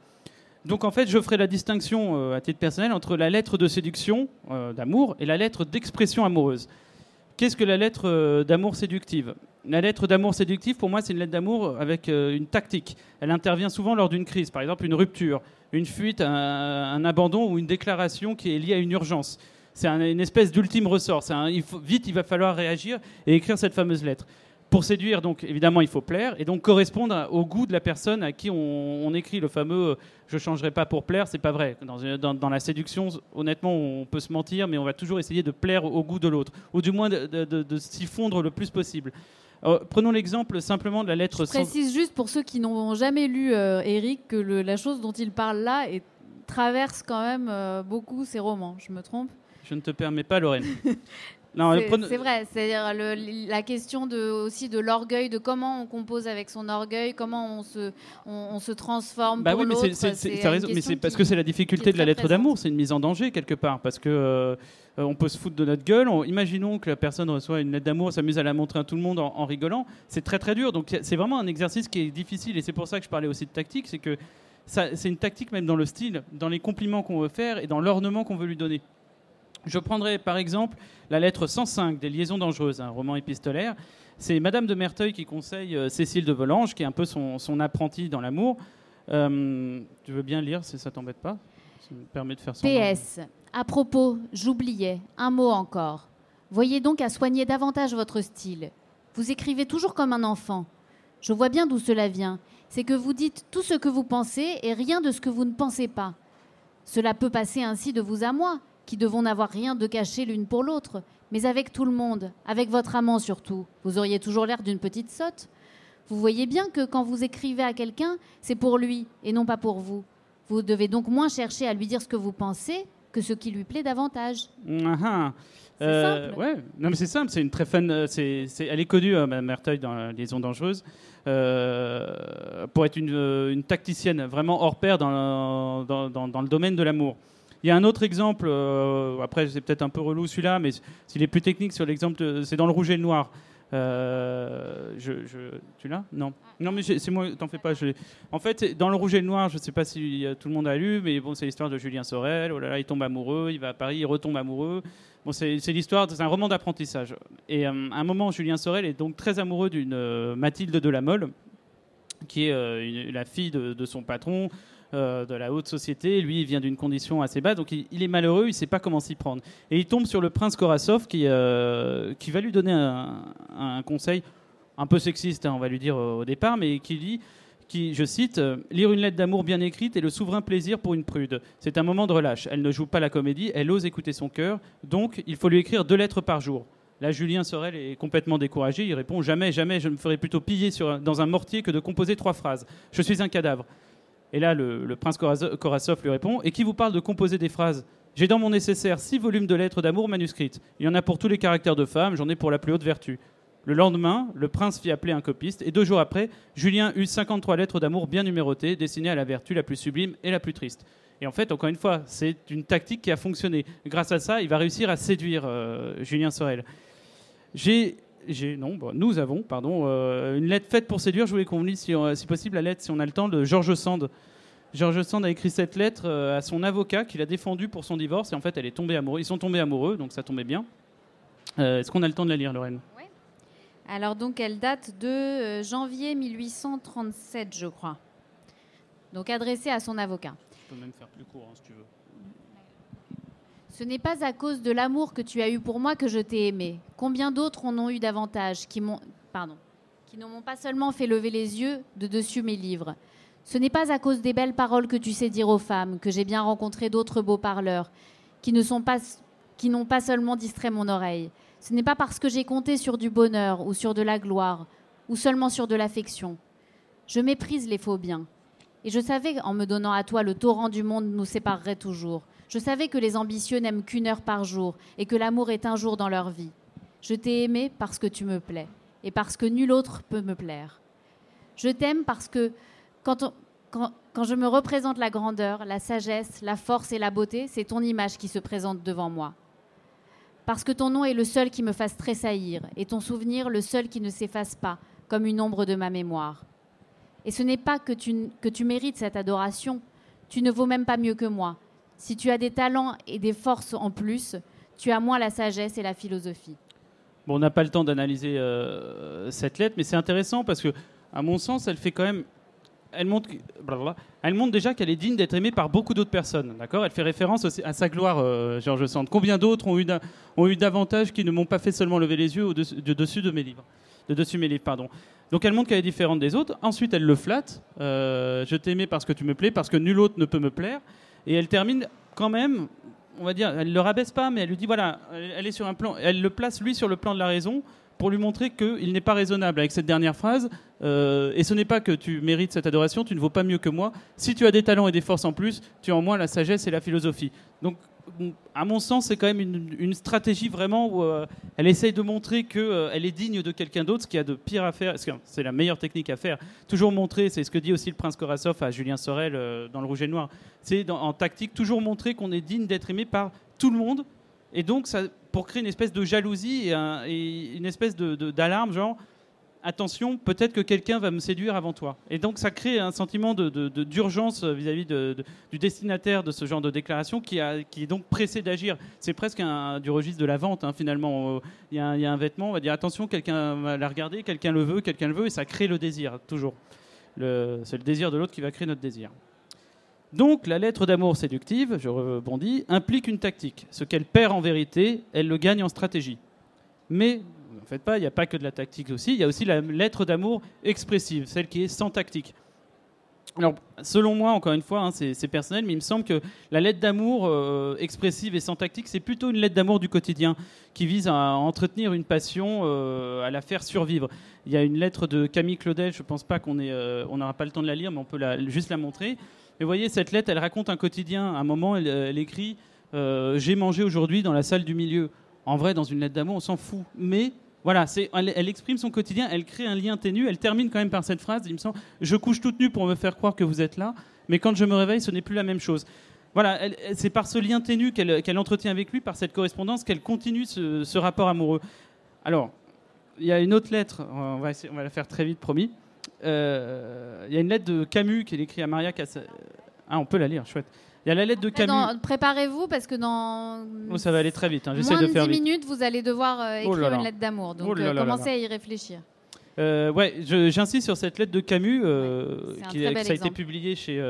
Donc en fait, je ferai la distinction à titre personnel entre la lettre de séduction, d'amour, et la lettre d'expression amoureuse. Qu'est-ce que la lettre euh, d'amour séductive? La lettre d'amour séductive, pour moi, c'est une lettre d'amour avec euh, une tactique. Elle intervient souvent lors d'une crise, par exemple une rupture, une fuite, un, abandon ou une déclaration qui est liée à une urgence. C'est un- une espèce d'ultime ressort. Vite, il va falloir réagir et écrire cette fameuse lettre. Pour séduire, donc évidemment, il faut plaire et donc correspondre au goût de la personne à qui on, on écrit le fameux euh, "je changerai pas pour plaire". C'est pas vrai. Dans, dans la séduction, honnêtement, on peut se mentir, mais on va toujours essayer de plaire au goût de l'autre, ou du moins de, de- de- de s'y fondre le plus possible. Euh, prenons l'exemple simplement de la lettre. Je sans- précise juste pour ceux qui n'ont jamais lu euh, Eric que le- la chose dont il parle là est- traverse quand même euh, beaucoup ses romans. Je me trompe? Je ne te permets pas, Lorraine. *laughs* C'est vrai, c'est-à-dire la question de, aussi de l'orgueil, de comment on compose avec son orgueil, comment on se, on, on se transforme Bah pour oui, mais c'est- parce que c'est la difficulté de la lettre d'amour, c'est une mise en danger quelque part, parce que euh, on peut se foutre de notre gueule. on- imaginons que la personne reçoit une lettre d'amour, s'amuse à la montrer à tout le monde en, en rigolant. C'est très très dur. Donc c'est vraiment un exercice qui est difficile, et c'est pour ça que je parlais aussi de tactique, c'est que c'est une tactique même dans le style, dans les compliments qu'on veut faire et dans l'ornement qu'on veut lui donner. Je prendrai par exemple la lettre 105 des Liaisons dangereuses, un roman épistolaire. C'est Madame de Merteuil qui conseille euh, Cécile de Volanges, qui est un peu son, son apprenti dans l'amour. Euh, tu veux bien lire si ça t'embête pas? Ça me permet de faire. PS. À propos, j'oubliais, un mot encore. Voyez donc à soigner davantage votre style. Vous écrivez toujours comme un enfant. Je vois bien d'où cela vient. C'est que vous dites tout ce que vous pensez et rien de ce que vous ne pensez pas. Cela peut passer ainsi de vous à moi, qui devons n'avoir rien de caché l'une pour l'autre, mais avec tout le monde, avec votre amant surtout. Vous auriez toujours l'air d'une petite sotte. Vous voyez bien que quand vous écrivez à quelqu'un, c'est pour lui et non pas pour vous. Vous devez donc moins chercher à lui dire ce que vous pensez que ce qui lui plaît davantage. Ah, ah. C'est Euh. Ouais, non mais c'est simple, c'est une très fun. euh, c'est, elle est connue, euh, Madame Merteuil, dans Liaison dangereuse, euh, pour être une, une tacticienne vraiment hors pair dans, dans, dans- dans le domaine de l'amour. Il y a un autre exemple, euh, après c'est peut-être un peu relou celui-là, mais s'il est plus technique sur l'exemple, c'est dans le rouge et le noir. Euh, tu l'as? Non. Non, mais c'est moi, t'en fais pas. en fait, dans le rouge et le noir, je sais pas si euh, tout le monde a lu, mais bon, c'est l'histoire de Julien Sorel. Oh là là, il tombe amoureux, il va à Paris, il retombe amoureux. Bon, c'est l'histoire, c'est un roman d'apprentissage. Et à un moment, Julien Sorel est donc très amoureux d'une Mathilde de la Mole, qui est la fille de son patron. Euh, de la haute société. Lui, il vient d'une condition assez basse, donc il, est malheureux, il ne sait pas comment s'y prendre. Et il tombe sur le prince Korasov qui, euh, qui va lui donner un, conseil un peu sexiste, hein, on va lui dire au départ, mais qui dit qui, je cite, Lire une lettre d'amour bien écrite est le souverain plaisir pour une prude. C'est un moment de relâche. Elle ne joue pas la comédie, elle ose écouter son cœur, donc il faut lui écrire deux lettres par jour. Là, Julien Sorel est complètement découragé. Il répond Jamais, jamais, je me ferai plutôt piller dans un mortier que de composer trois phrases. Je suis un cadavre. Et là, le, prince Korasov lui répond Et qui vous parle de composer des phrases? J'ai dans mon nécessaire six volumes de lettres d'amour manuscrites. Il y en a pour tous les caractères de femme, j'en ai pour la plus haute vertu. Le lendemain, le prince fit appeler un copiste, et deux jours après, Julien eut 53 lettres d'amour bien numérotées, destinées à la vertu la plus sublime et la plus triste. Et en fait, encore une fois, c'est une tactique qui a fonctionné. Grâce à ça, il va réussir à séduire euh, Julien Sorel. J'ai, non, nous avons, pardon, euh, une lettre faite pour séduire. Je voulais qu'on lise, euh, si, possible, la lettre, si on a le temps, de Georges Sand. Georges Sand a écrit cette lettre euh, à son avocat qu'il a défendu pour son divorce. Et en fait, elle est tombée amoureuse. Ils sont tombés amoureux, donc ça tombait bien. Est-ce qu'on a le temps de la lire, Lorraine? Oui. Alors, donc, elle date de janvier 1837, je crois. Donc, adressée à son avocat. On peut même faire plus court, hein, si tu veux. Ce n'est pas à cause de l'amour que tu as eu pour moi que je t'ai aimé. Combien d'autres en ont eu davantage, qui ne m'ont pas seulement fait lever les yeux de dessus mes livres. Ce n'est pas à cause des belles paroles que tu sais dire aux femmes que j'ai bien rencontré d'autres beaux parleurs, qui pas, qui n'ont pas seulement distrait mon oreille. Ce n'est pas parce que j'ai compté sur du bonheur ou sur de la gloire ou seulement sur de l'affection. Je méprise les faux biens. Et je savais, en me donnant à toi, le torrent du monde nous séparerait toujours. Je savais que les ambitieux n'aiment qu'une heure par jour et que l'amour est un jour dans leur vie. Je t'ai aimé parce que tu me plais et parce que nul autre peut me plaire. Je t'aime parce que quand, je me représente la grandeur, la sagesse, la force et la beauté, c'est ton image qui se présente devant moi. Parce que ton nom est le seul qui me fasse tressaillir et ton souvenir le seul qui ne s'efface pas comme une ombre de ma mémoire. Et ce n'est pas que tu, que tu mérites cette adoration, tu ne vaux même pas mieux que moi. Si tu as des talents et des forces en plus, tu as moins la sagesse et la philosophie. Bon, on n'a pas le temps d'analyser euh, cette lettre, mais c'est intéressant parce que, à mon sens, elle fait quand même. Elle montre, elle montre déjà qu'elle est digne d'être aimée par beaucoup d'autres personnes. D'accord? Elle fait référence à sa gloire, euh, Georges Sand. Combien d'autres ont eu, ont eu davantage qui ne m'ont pas fait seulement lever les yeux au-dessus de, mes livres de dessus mes livres, pardon. Donc elle montre qu'elle est différente des autres. Ensuite, elle le flatte. Euh, je t'aimais parce que tu me plais, parce que nul autre ne peut me plaire. Et elle termine quand même, on va dire, elle le rabaisse pas, mais elle lui dit voilà, elle est sur un plan, elle le place lui sur le plan de la raison pour lui montrer qu'il n'est pas raisonnable avec cette dernière phrase. Euh, et ce n'est pas que tu mérites cette adoration, tu ne vaux pas mieux que moi. Si tu as des talents et des forces en plus, tu as en moins la sagesse et la philosophie. Donc à mon sens, c'est quand même une, stratégie vraiment où euh, elle essaye de montrer qu'elle euh, est digne de quelqu'un d'autre, ce qu'il y a de pire à faire. C'est la meilleure technique à faire. Toujours montrer, c'est ce que dit aussi le prince Korasov à Julien Sorel euh, dans Le Rouge et Noir. C'est en tactique, toujours montrer qu'on est digne d'être aimé par tout le monde. Et donc, pour créer une espèce de jalousie et, une espèce d'alarme, genre attention, peut-être que quelqu'un va me séduire avant toi. Et donc ça crée un sentiment d'urgence vis-à-vis du destinataire de ce genre de déclaration qui, est donc pressé d'agir. C'est presque du registre de la vente, hein, finalement. Il y, a un, vêtement, on va dire attention, quelqu'un va la regarder, quelqu'un le veut, quelqu'un le veut, et ça crée le désir, toujours. C'est le désir de l'autre qui va créer notre désir. Donc la lettre d'amour séductive, je rebondis, implique une tactique. Ce qu'elle perd en vérité, elle le gagne en stratégie. Mais faites pas, il n'y a pas que de la tactique aussi, il y a aussi la lettre d'amour expressive, celle qui est sans tactique. Alors, selon moi, encore une fois, hein, c'est personnel, mais il me semble que la lettre d'amour euh, expressive et sans tactique, c'est plutôt une lettre d'amour du quotidien qui vise à entretenir une passion, euh, à la faire survivre. Il y a une lettre de Camille Claudel, je ne pense pas qu'on euh, n'aura pas le temps de la lire, mais on peut juste la montrer. Mais voyez, cette lettre, elle raconte un quotidien. À un moment, elle écrit J'ai mangé aujourd'hui dans la salle du milieu. En vrai, dans une lettre d'amour, on s'en fout. Mais voilà, elle, exprime son quotidien, elle crée un lien ténu, elle termine quand même par cette phrase, il me semble, je couche toute nue pour me faire croire que vous êtes là, mais quand je me réveille, ce n'est plus la même chose. Voilà, c'est par ce lien ténu qu'elle entretient avec lui, par cette correspondance, qu'elle continue ce, rapport amoureux. Alors, il y a une autre lettre, on va, la faire très vite, promis. Euh, il y a une lettre de Camus qu'elle écrit à Maria Cassel. Ah, on peut la lire, chouette. Il y a la lettre de Camus. Préparez-vous parce que dans. Oh, ça va aller très vite. Hein. J'essaie de faire 10 minutes, vous allez devoir euh, oh écrire une lettre d'amour. Donc oh euh, commencez à y réfléchir. Euh, ouais, j'insiste sur cette lettre de Camus qui, ça a été exemple. publié chez,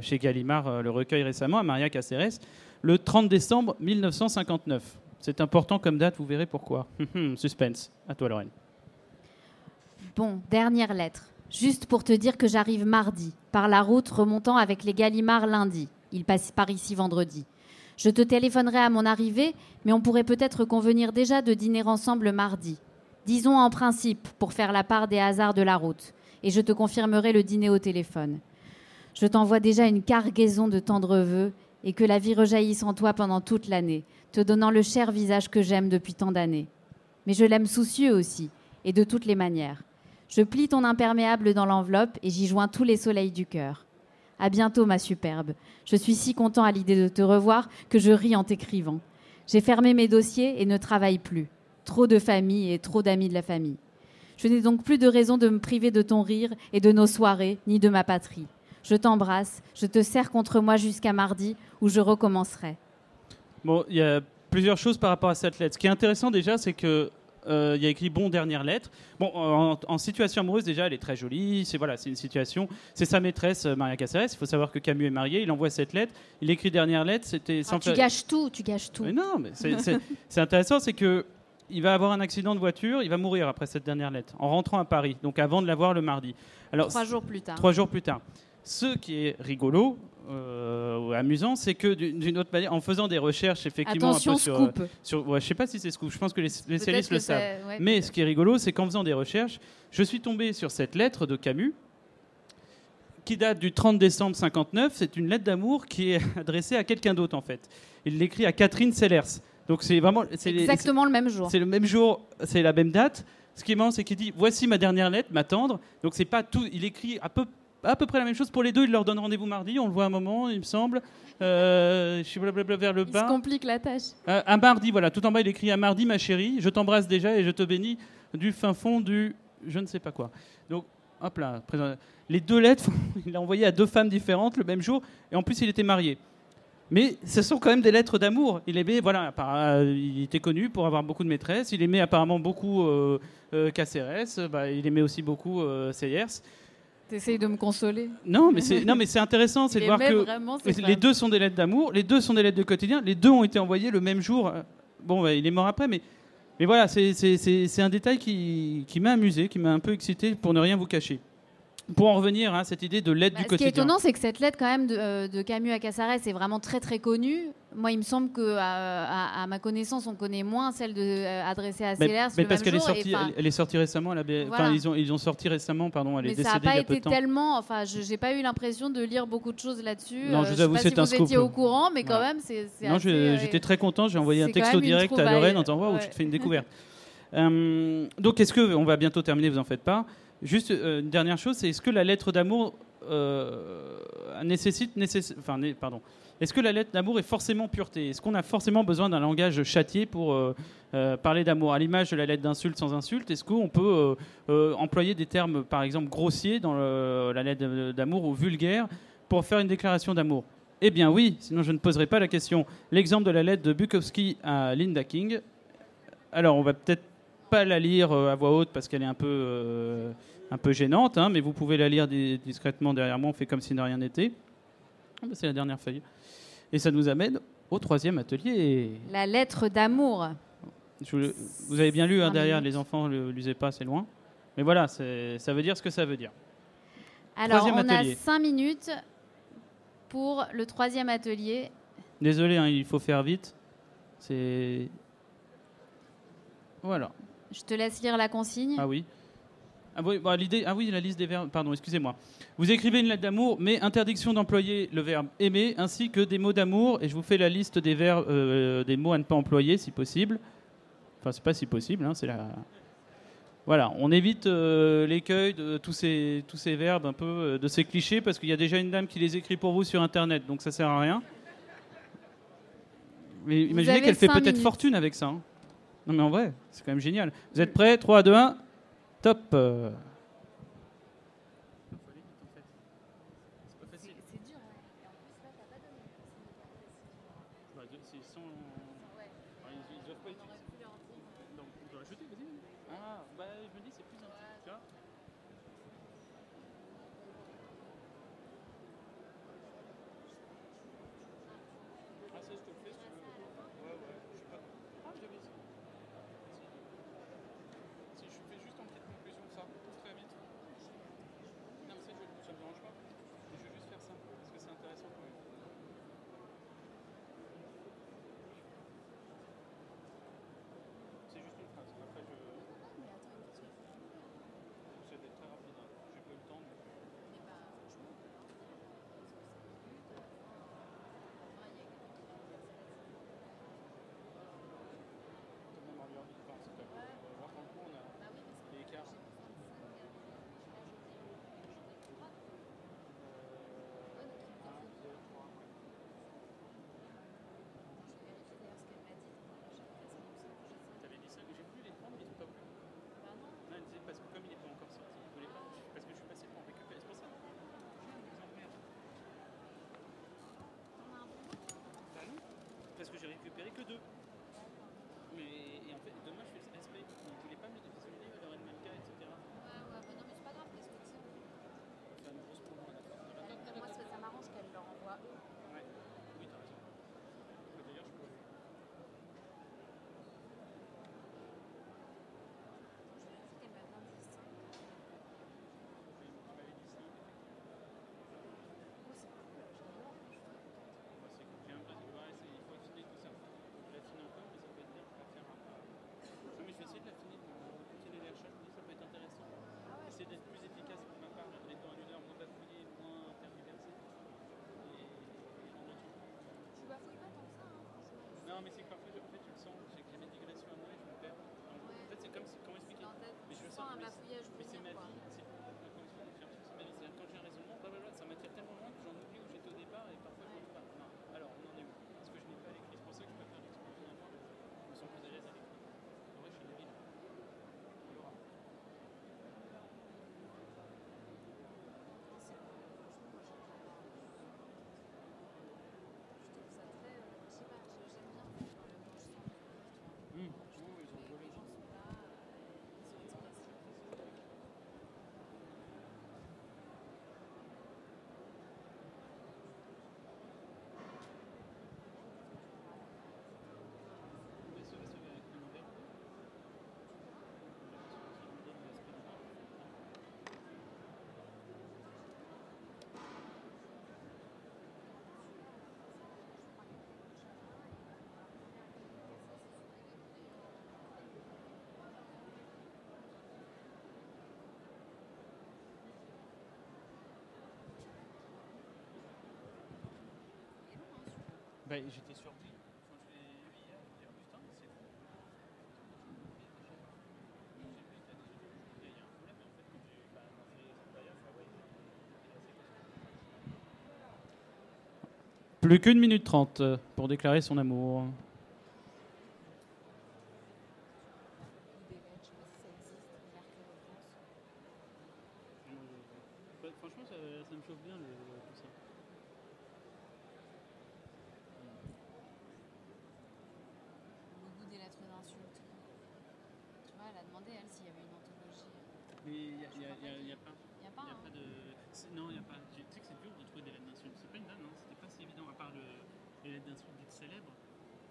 chez Gallimard, le recueil récemment, à Maria Caceres, le 30 décembre 1959. C'est important comme date, vous verrez pourquoi. Suspense. À toi, Lorraine. Bon, dernière lettre. Juste pour te dire que j'arrive mardi, par la route remontant avec les Gallimards lundi. Ils passent par ici vendredi. Je te téléphonerai à mon arrivée, mais on pourrait peut-être convenir déjà de dîner ensemble mardi. Disons en principe, pour faire la part des hasards de la route. Et je te confirmerai le dîner au téléphone. Je t'envoie déjà une cargaison de tendres vœux et que la vie rejaillisse en toi pendant toute l'année, te donnant le cher visage que j'aime depuis tant d'années. Mais je l'aime soucieux aussi, et de toutes les manières. Je plie ton imperméable dans l'enveloppe et j'y joins tous les soleils du cœur. À bientôt, ma superbe. Je suis si content à l'idée de te revoir que je ris en t'écrivant. J'ai fermé mes dossiers et ne travaille plus. Trop de famille et trop d'amis de la famille. Je n'ai donc plus de raison de me priver de ton rire et de nos soirées, ni de ma patrie. Je t'embrasse, je te serre contre moi jusqu'à mardi, où je recommencerai. Bon, il y a plusieurs choses par rapport à cette lettre. Ce qui est intéressant déjà, c'est que euh, il y a écrit bon dernière lettre. Bon, en, en situation amoureuse déjà, elle est très jolie. C'est voilà, c'est une situation. C'est sa maîtresse euh, Maria Caceres. Il faut savoir que Camus est marié. Il envoie cette lettre. Il écrit dernière lettre. C'était Ah, tu gâches tout, tu gâches tout. Mais non, mais *laughs* c'est- intéressant, c'est que il va avoir un accident de voiture. Il va mourir après cette dernière lettre en rentrant à Paris. Donc avant de la voir le mardi. Alors Trois jours plus tard. trois jours plus tard. Ce qui est rigolo, euh, ou amusant, c'est que d'une autre manière, en faisant des recherches effectivement Attention, un peu sur, scoop. sur ouais, je sais pas si c'est scoop, je pense que les, les le savent. ouais, Mais ce qui est rigolo, c'est qu'en faisant des recherches, je suis tombé sur cette lettre de Camus qui date du 30 décembre 59. C'est une lettre d'amour qui est *laughs* adressée à quelqu'un d'autre en fait. Il l'écrit à Catherine Sellers. Donc c'est vraiment c'est les- exactement le même jour. c'est le même jour, c'est la même date. Ce qui est marrant, c'est qu'il dit voici ma dernière lettre, ma tendre. Donc c'est pas tout. Il écrit à peu, à peu près la même chose pour les deux. Il leur donne rendez-vous mardi. On le voit un moment, il me semble. Euh, je suis blablabla vers le bas. complique la tâche. Euh, un mardi, voilà. Tout en bas, il écrit un mardi, ma chérie. Je t'embrasse déjà et je te bénis du fin fond du je ne sais pas quoi. Donc hop là. Les deux lettres, *laughs* il a envoyé à deux femmes différentes le même jour. Et en plus, il était marié. Mais ce sont quand même des lettres d'amour. Il aimait, voilà, euh, il était connu pour avoir beaucoup de maîtresses. Il aimait apparemment beaucoup euh, euh, Caceres. Bah, il aimait aussi beaucoup euh, Sayers. T'essayes de me consoler. Non, mais c'est non, mais c'est intéressant, c'est de voir que vraiment les deux sont des lettres d'amour, les deux sont des lettres de quotidien, les deux ont été envoyées le même jour. Bon, bah, il est mort après, mais mais voilà, c'est un détail qui, qui m'a amusé, qui m'a un peu excité, pour ne rien vous cacher. Pour en revenir à cette idée de Bah, du ce qui est quotidien. étonnant, c'est que cette lettre, quand même, de, euh, de Camus à Cassarès est vraiment très très connue. Moi, il me semble que à, à- à ma connaissance, on connaît moins celle de, euh, adressée à mais, Sellers mais parce qu'elle est sortie, enfin, elle, elle est sortie récemment. Voilà. Enfin, ils ont ils ont sorti récemment, pardon. Elle est mais ça n'a décédée il y pas peu été de temps. tellement. Enfin, je j'ai pas eu l'impression de lire beaucoup de choses là-dessus. Non, Euh, je vous avoue, c'est si un vous étiez au courant, mais quand même, c'est. Non, j'étais très content. J'ai envoyé un texto direct à. Lorraine en disant Waouh, je te fais une *laughs* découverte. Donc, est-ce que, on va bientôt terminer, vous en faites pas. Juste euh, une dernière chose, c'est est-ce que la lettre d'amour euh, nécessite, nécess- enfin, pardon, est-ce que la lettre d'amour est forcément pureté? Est-ce qu'on a forcément besoin d'un langage châtié pour euh, parler d'amour? À l'image de la lettre d'insulte sans insulte, est-ce qu'on peut employer des termes, par exemple, grossiers dans la lettre d'amour ou vulgaires pour faire une déclaration d'amour? Eh bien oui, sinon je ne poserai pas la question. L'exemple de la lettre de Bukowski à Linda King. Alors, on va peut-être pas la lire euh, à voix haute parce qu'elle est un peu, euh, un peu gênante, hein, mais vous pouvez la lire di- discrètement derrière moi. On fait comme si de rien n'était. Ah, bah, C'est la dernière feuille. Et ça nous amène au troisième atelier. La lettre d'amour. Je vous, avez bien lu hein, derrière, les enfants ne lisaient pas, c'est loin. Mais voilà, ça veut dire ce que ça veut dire. Alors, Troisième on atelier. a cinq minutes pour le troisième atelier. Désolé, hein, il faut faire vite. C'est. Voilà. Je te laisse lire la consigne. Ah oui. Ah oui, bah, l'idée, ah oui, la liste des verbes. Pardon, excusez-moi. Vous écrivez une lettre d'amour, mais interdiction d'employer le verbe aimer ainsi que des mots d'amour. Et je vous fais la liste des verbes, euh, des mots à ne pas employer, si possible. Enfin, c'est pas si possible, hein, c'est la. Voilà, on évite euh, l'écueil de tous ces, tous ces verbes, un peu euh, de ces clichés, parce qu'il y a déjà une dame qui les écrit pour vous sur Internet, donc ça sert à rien. Mais imaginez qu'elle fait peut-être fortune avec ça. hein. Non mais en vrai, c'est quand même génial. Vous êtes prêts? 3, 2, 1, top que deux. Mais et en fait, demain, Non, mais c'est que parfois, je- en fait, tu le sens, j'ai mes digressions à moi et je me perds. Fait, c'est comme si, comment expliquer? Mais je sens un mais bafouillage Mais c'est ma vie, c'est ma connexion, j'ai l'impression que c'est ma vie. C'est-à-dire quand j'ai un raisonnement, blablabla, ça m'attire tellement loin que j'en oublie où j'étais au départ et parfois je me dis pas. Non, alors on en est où Parce que je n'ai pas l'écrit, c'est pour ça que je préfère l'explorer finalement. Je me sens plus à l'aise à l'écrit. En vrai, je suis débile. Laura. Je trouve ça très. euh, je sais pas, je- j'aime bien quand même quand je sens que. tu vois, Hum, oui, ils ont les, volé. les gens sont là, euh, ils sont expressifs. Mais ce reste avec le verbe. J'ai l'impression que ça me donne l'aspect de verbe. Bah, j'étais surpris. Quand je l'ai lu hier, je me dis, oh putain, mais c'est fou. J'ai vu, t'as déjà vu. Il y a un problème, mais en fait, quand j'ai bah, quand j'ai fait Zendaya, je fais, ah ouais, il est assez costaud. Plus qu'une minute trente euh, pour déclarer son amour. Idéal, je sais pas si ça existe, Mercure France. Bah, franchement, ça, ça me chauffe bien le, tout ça. Le goût des lettres d'insulte. Tu vois, elle a demandé, elle, s'il y avait une anthologie. Mais il n'y a, Je y a, crois y a- pas y a pas. Il n'y a pas, Y a hein. pas de... c'est- Non, il n'y a pas. Tu sais que c'est dur de trouver des lettres d'insultes. C'est pas une vanne, hein. c'était pas si évident, à part le, les lettres d'insultes dites célèbres.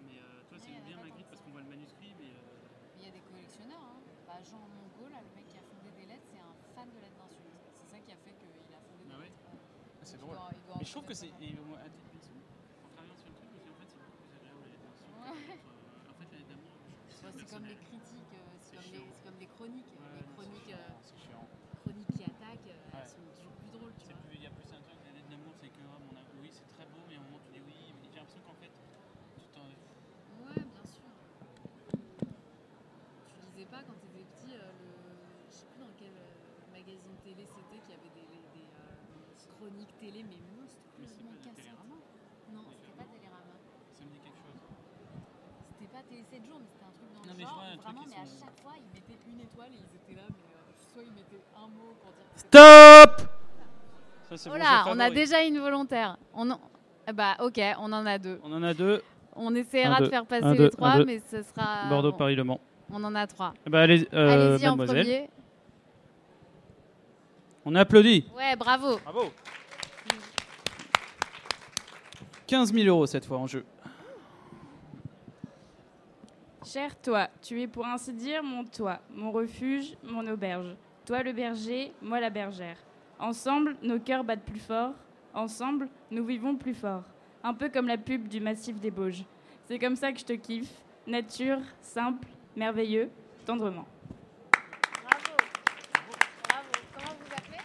Mais euh, toi, Ouais, c'est y en a bien pas Magritte tant parce que qu'on voit le manuscrit, mais. euh, Il y a des collectionneurs. Hein. Bah, Jean Mongo, là, le mec qui a fondé des lettres, c'est un fan de lettres d'insultes. C'est ça qui a fait qu'il a fondé des Ah ouais lettres. Ouais. c'est Donc, il drôle. doit- il doit en Mais je trouve que connaître c'est. pas mal. Et moi, à titre perso, en travaillant sur le truc, je me dis en fait, c'est beaucoup plus agréable les lettres d'insultes. que Ouais. les lettres, euh, En fait, les lettres d'amour, je trouve que Ouais, c'est comme les personnel. critiques, euh, c'est C'est comme, chiant. les- c'est comme les chroniques. Les chroniques, euh, chroniques qui attaquent, euh, elles sont toujours plus drôles, tu vois. Il y a plus un truc, lettres d'amour, c'est que oh, oui, c'est très beau, mais à un moment tu dis oui, mais j'ai l'impression qu'en fait, tu t'en. Ouais, bien sûr. Tu lisais pas quand t'étais petit, euh, le... je sais plus dans quel euh, magazine télé c'était, qu'il y avait des, euh, chroniques télé, mais pas cassettes. Télérama Non, c'était pas Télérama. Ça me dit quelque chose. C'était pas Télé 7 jours, mais mais je genre. vois un où truc, vraiment, ils mais à sont- chaque fois, ils mettaient une étoile et ils étaient là, mais euh, soit ils mettaient un mot pour dire que c'était Stop Ça, c'est Oh mon là, jeu on a déjà une volontaire. On en... eh Bah ok, on en a deux. On en a deux. On essaiera Un, de deux, faire passer un, les deux, trois, mais ce sera. Bordeaux, bon, Paris, Le Mans. On en a trois. Eh allez, euh, Allez-y en mademoiselle. premier. On applaudit. Ouais, bravo. Bravo. 15 000 euros cette fois en jeu. Cher toi, tu es pour ainsi dire mon toit, mon refuge, mon auberge. Toi le berger, moi la bergère. Ensemble, nos cœurs battent plus fort. Ensemble, nous vivons plus fort. Un peu comme la pub du massif des Bauges. C'est comme ça que je te kiffe. Nature, simple, merveilleux, tendrement. Bravo. Bravo. Comment vous appelez?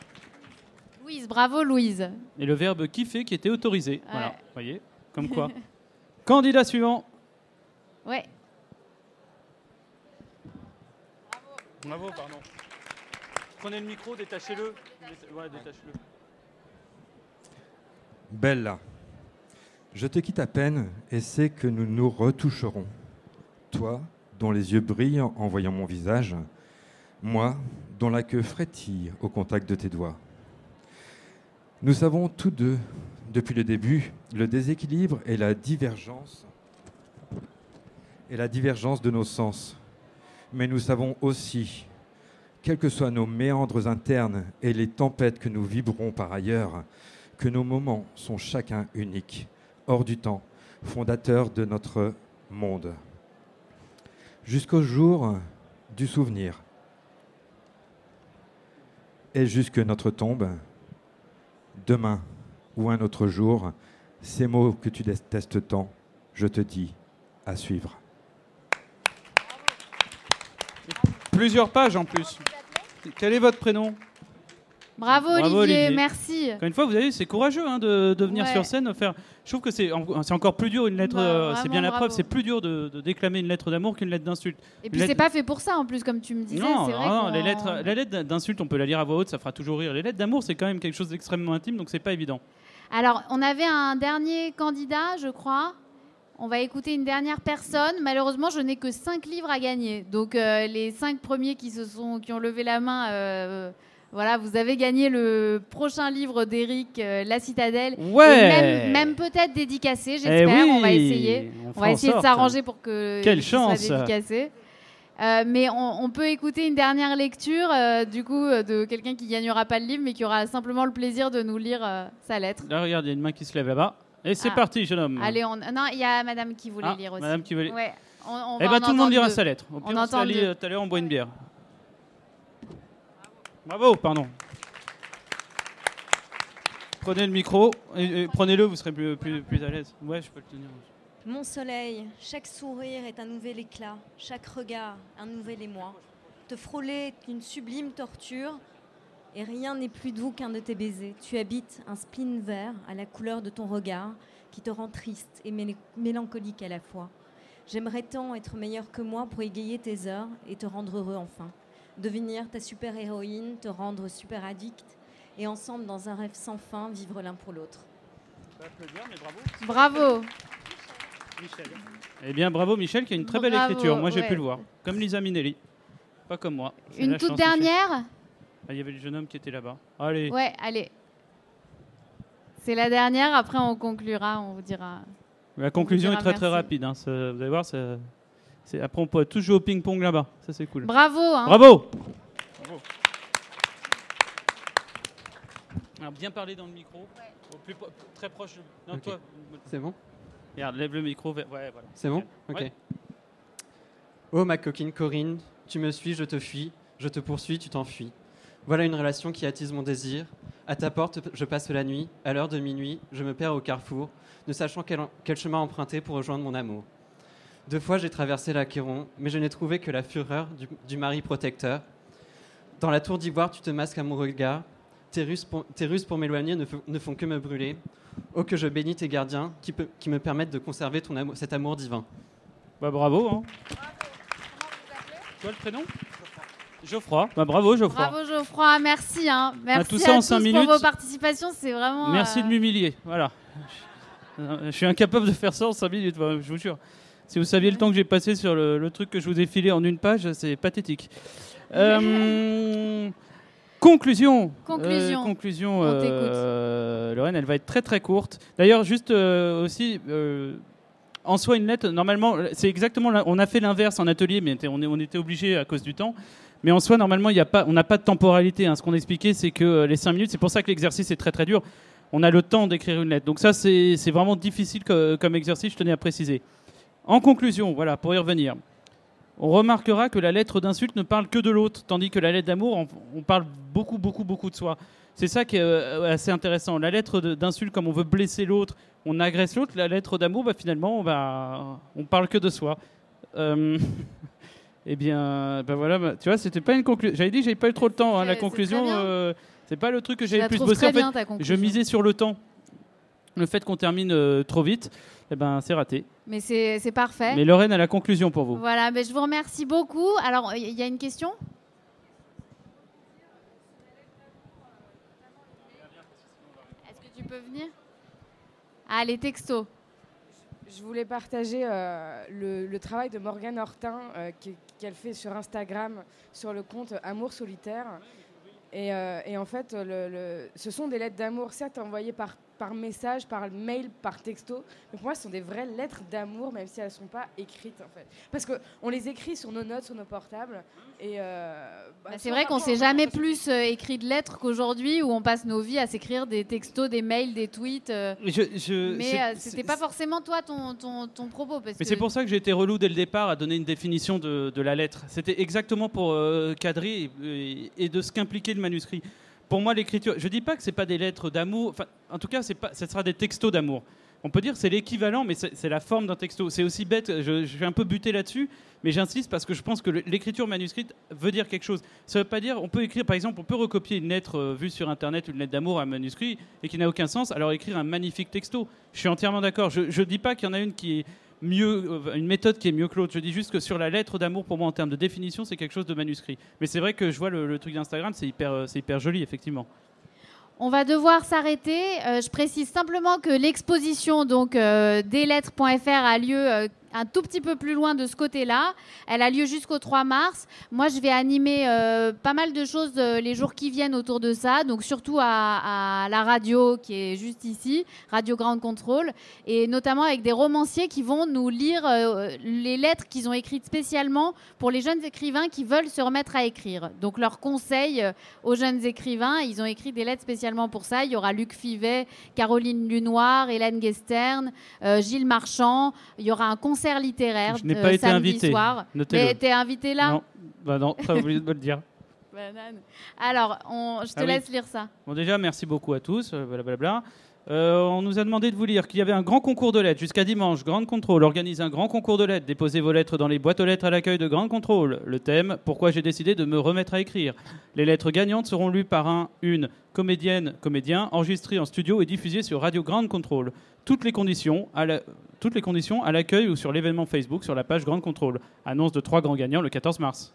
Louise, bravo Louise. Et le verbe kiffer qui était autorisé. Voilà, voyez, comme quoi. *laughs* Candidat suivant. Ouais. Bravo, pardon. Prenez le micro, détachez-le. Détachez-le. Bella, je te quitte à peine et sais que nous nous retoucherons. Toi, dont les yeux brillent en voyant mon visage, moi, dont la queue frétille au contact de tes doigts. Nous savons tous deux, depuis le début, le déséquilibre et la divergence et la divergence de nos sens. Mais nous savons aussi, quels que soient nos méandres internes et les tempêtes que nous vibrons par ailleurs, que nos moments sont chacun uniques, hors du temps, fondateurs de notre monde. Jusqu'au jour du souvenir. Et jusque notre tombe, demain ou un autre jour, ces mots que tu détestes tant, je te dis à suivre. Plusieurs pages en plus. Quel est votre prénom? Bravo, Bravo, Olivier, Olivier. merci. Encore une fois, vous avez vu, c'est courageux hein, de, de venir Ouais. sur scène faire. Je trouve que c'est en- c'est encore plus dur une lettre. Bah, euh, c'est bien la preuve, c'est plus dur de, de déclamer une lettre d'amour qu'une lettre d'insulte. Et puis Lettre- c'est pas fait pour ça en plus, comme tu me disais. Non, c'est vrai non, les lettres, la lettre d'insulte, on peut la lire à voix haute, ça fera toujours rire. Les lettres d'amour, c'est quand même quelque chose d'extrêmement intime, donc c'est pas évident. Alors, on avait un dernier candidat, je crois. On va écouter une dernière personne. Malheureusement, je n'ai que 5 livres à gagner. Donc, euh, les 5 premiers qui, se sont, qui ont levé la main, euh, voilà, vous avez gagné le prochain livre d'Éric, euh, La Citadelle. Ouais Et même, même peut-être dédicacé, Eh j'espère. oui, on va essayer. on va essayer de s'arranger pour que Quelle il soit chance. dédicacé. Mais on, on peut écouter une dernière lecture, du coup, de quelqu'un qui gagnera pas le livre, mais qui aura simplement le plaisir de nous lire sa lettre. Là, regarde, il y a une main qui se lève là-bas. Et c'est Ah. parti, jeune homme. Allez, on... non, il y a Madame qui voulait Ah, lire aussi. Madame qui voulait. Ouais, on, on Eh va ben, en tout le monde lira deux. sa lettre. Au On pire, on, se entend la lit deux. euh, tout à l'heure, on boit une bière. Bravo, pardon. Prenez le micro, et, et prenez-le, vous serez plus, plus, plus à l'aise. Ouais, je peux le tenir. Mon soleil, chaque sourire est un nouvel éclat, chaque regard un nouvel émoi. Te frôler est une sublime torture, et rien n'est plus doux qu'un de tes baisers. Tu habites un spleen vert à la couleur de ton regard, qui te rend triste et mél- mélancolique à la fois. J'aimerais tant être meilleur que moi pour égayer tes heures et te rendre heureux enfin. Devenir ta super-héroïne, te rendre super addict, et ensemble, dans un rêve sans fin, vivre l'un pour l'autre. Bravo. Eh bien, bravo Michel, qui a une très belle Bravo, écriture. Moi, j'ai ouais. pu le voir. Comme Lisa Minelli. Pas comme moi. Une toute chance, Michel. Ah, Il y avait le jeune homme qui était là-bas. Allez. Ouais, allez. C'est la dernière, après on conclura, on vous dira. La conclusion On est très très rapide. hein. Ça- Vous allez voir, ça- c'est- après on pourra tous jouer au ping-pong là-bas. Ça c'est cool. Bravo. Hein. Bravo Alors, bien parler dans le micro. Au plus po- très proche. Non, toi. C'est bon? Regarde, lève le micro. vers- Ouais, voilà. C'est bon? Ok. Ouais. Oh ma coquine Corinne, tu me suis, je te fuis, je te poursuis, tu t'enfuis. Voilà une relation qui attise mon désir. À ta porte, je passe la nuit. À l'heure de minuit, je me perds au carrefour, ne sachant quel, quel chemin emprunter pour rejoindre mon amour. Deux fois, j'ai traversé l'Achéron, mais je n'ai trouvé que la fureur du, du mari protecteur. Dans la tour d'ivoire, tu te masques à mon regard. Tes ruses pour, tes ruses pour m'éloigner ne, font- ne font que me brûler. Oh, que je bénis tes gardiens qui, peut- qui me permettent de conserver ton amour- cet amour divin. Bah, bravo. Hein. Toi le prénom? Geoffroy. Bah, bravo Geoffroy. Bravo Geoffroy, merci. Hein. Merci tout ça à en tous cinq pour minutes. vos participations, c'est vraiment. Merci euh, de m'humilier. Voilà. Euh, Je suis incapable de faire ça en 5 minutes, bah, je vous jure. Si vous saviez le temps que j'ai passé sur le, le truc que je vous ai filé en une page, c'est pathétique. *laughs* Euh, conclusion. Conclusion. Euh, conclusion. On euh, Lorraine, elle va être très très courte. D'ailleurs, juste euh, aussi. euh, en soi, une lettre, normalement, c'est exactement. On a fait l'inverse en atelier, mais on, est- on était obligé à cause du temps. Mais en soi, normalement, y a pas, on n'a pas de temporalité. hein. Ce qu'on expliquait, c'est que euh, les 5 minutes, c'est pour ça que l'exercice est très très dur. On a le temps d'écrire une lettre. Donc ça, c'est vraiment difficile co- comme exercice, je tenais à préciser. En conclusion, voilà, pour y revenir, on remarquera que la lettre d'insulte ne parle que de l'autre, tandis que la lettre d'amour, on, parle beaucoup, beaucoup, beaucoup de soi. C'est ça qui est euh, assez intéressant. La lettre d'insulte, comme on veut blesser l'autre, on agresse l'autre. La lettre d'amour, bah, finalement, on, va, on parle que de soi. Euh, *laughs* eh bien, bah voilà, bah, tu vois, c'était pas une conclusion. J'avais dit, que j'avais pas eu trop le temps. hein. La conclusion, euh, c'est pas le truc que j'avais le plus bossé. En fait, bien, ta je misais sur le temps. Le fait qu'on termine euh, trop vite, eh ben, c'est raté. Mais c'est c'est parfait. Mais Lorraine a la conclusion pour vous. Voilà, mais je vous remercie beaucoup. Alors, il y a une question? Est-ce que tu peux venir? Ah, les textos. Je voulais partager euh, le, le travail de Morgane Hortin euh, qui- qu'elle fait sur Instagram sur le compte Amour solitaire. Et, euh, en fait, ce sont des lettres d'amour, certes envoyées par, par message, par mail, par texto, mais pour moi, ce sont des vraies lettres d'amour, même si elles ne sont pas écrites en fait. Parce qu'on les écrit sur nos notes, sur nos portables. Et euh, bah, Bah, c'est vrai qu'on parfois, s'est on- jamais plus euh, écrit de lettres qu'aujourd'hui, où on passe nos vies à s'écrire des textos, des mails, des tweets. euh, Je- je- mais euh, c'était pas forcément toi ton, ton, ton propos. Parce Mais c'est pour ça que j'ai été relou dès le départ à donner une définition de, de la lettre. C'était exactement pour euh, cadrer et, et de ce qu'impliquait le manuscrit. Pour moi, l'écriture, je dis pas que c'est pas des lettres d'amour. Enfin, en tout cas, c'est pas, ce sera des textos d'amour. on peut dire c'est l'équivalent, mais c'est la forme d'un texto. C'est aussi bête, je, je suis un peu buté là-dessus, mais j'insiste parce que je pense que l'écriture manuscrite veut dire quelque chose. Ça veut pas dire, on peut écrire, par exemple, on peut recopier une lettre euh, vue sur Internet, une lettre d'amour un manuscrit, et qui n'a aucun sens, alors écrire un magnifique texto. Je suis entièrement d'accord. Je, je dis pas qu'il y en a une qui mieux, euh, une méthode qui est mieux que l'autre. Je dis juste que sur la lettre d'amour, pour moi, en termes de définition, c'est quelque chose de manuscrit. Mais c'est vrai que je vois le, truc d'Instagram, c'est hyper, euh, c'est hyper joli, effectivement. On va devoir s'arrêter. Euh, je précise simplement que l'exposition donc euh, deslettres.fr a lieu un tout petit peu plus loin de ce côté-là. Elle a lieu jusqu'au 3 mars. Moi, je vais animer euh, pas mal de choses euh, les jours qui viennent autour de ça. Donc surtout à, la radio qui est juste ici, Radio Ground Control, et notamment avec des romanciers qui vont nous lire euh, les lettres qu'ils ont écrites spécialement pour les jeunes écrivains qui veulent se remettre à écrire. Donc leurs conseils aux jeunes écrivains. Ils ont écrit des lettres spécialement pour ça. Il y aura Luc Fivet, Caroline Lunoir, Hélène Guestern, Gilles Marchand. Il y aura un concert littéraire Je n'ai pas été invité. soir. Mais t'es invité là Non, bah non, t'as oublié de me le dire. *laughs* Banane. Alors, on- je te Ah oui. laisse lire ça. Bon, déjà, merci beaucoup à tous. euh, Blablabla. Euh, on nous a demandé de vous lire qu'il y avait un grand concours de lettres jusqu'à dimanche. Grande Contrôle organise un grand concours de lettres. Déposez vos lettres dans les boîtes aux lettres à l'accueil de Grande Contrôle. Le thème Pourquoi j'ai décidé de me remettre à écrire. Les lettres gagnantes seront lues par un, une comédienne, comédien, enregistrées en studio et diffusées sur Radio Grande Contrôle. Toutes les conditions à l'accueil ou sur l'événement Facebook sur la page Grande Contrôle. Annonce de trois grands gagnants le 14 mars.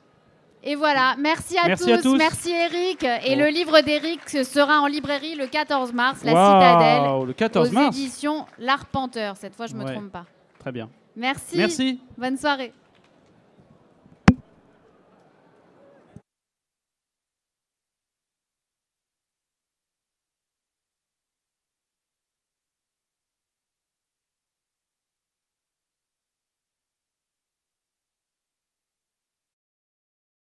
Et voilà, merci à, Merci tous. à tous. Merci Eric. Et le livre d'Eric sera en librairie le 14 mars, La Waouh, Citadelle. le 14 aux mars. éditions L'Arpenteur. Cette fois, je me Ouais. trompe pas. Très bien. Merci. Merci. Bonne soirée.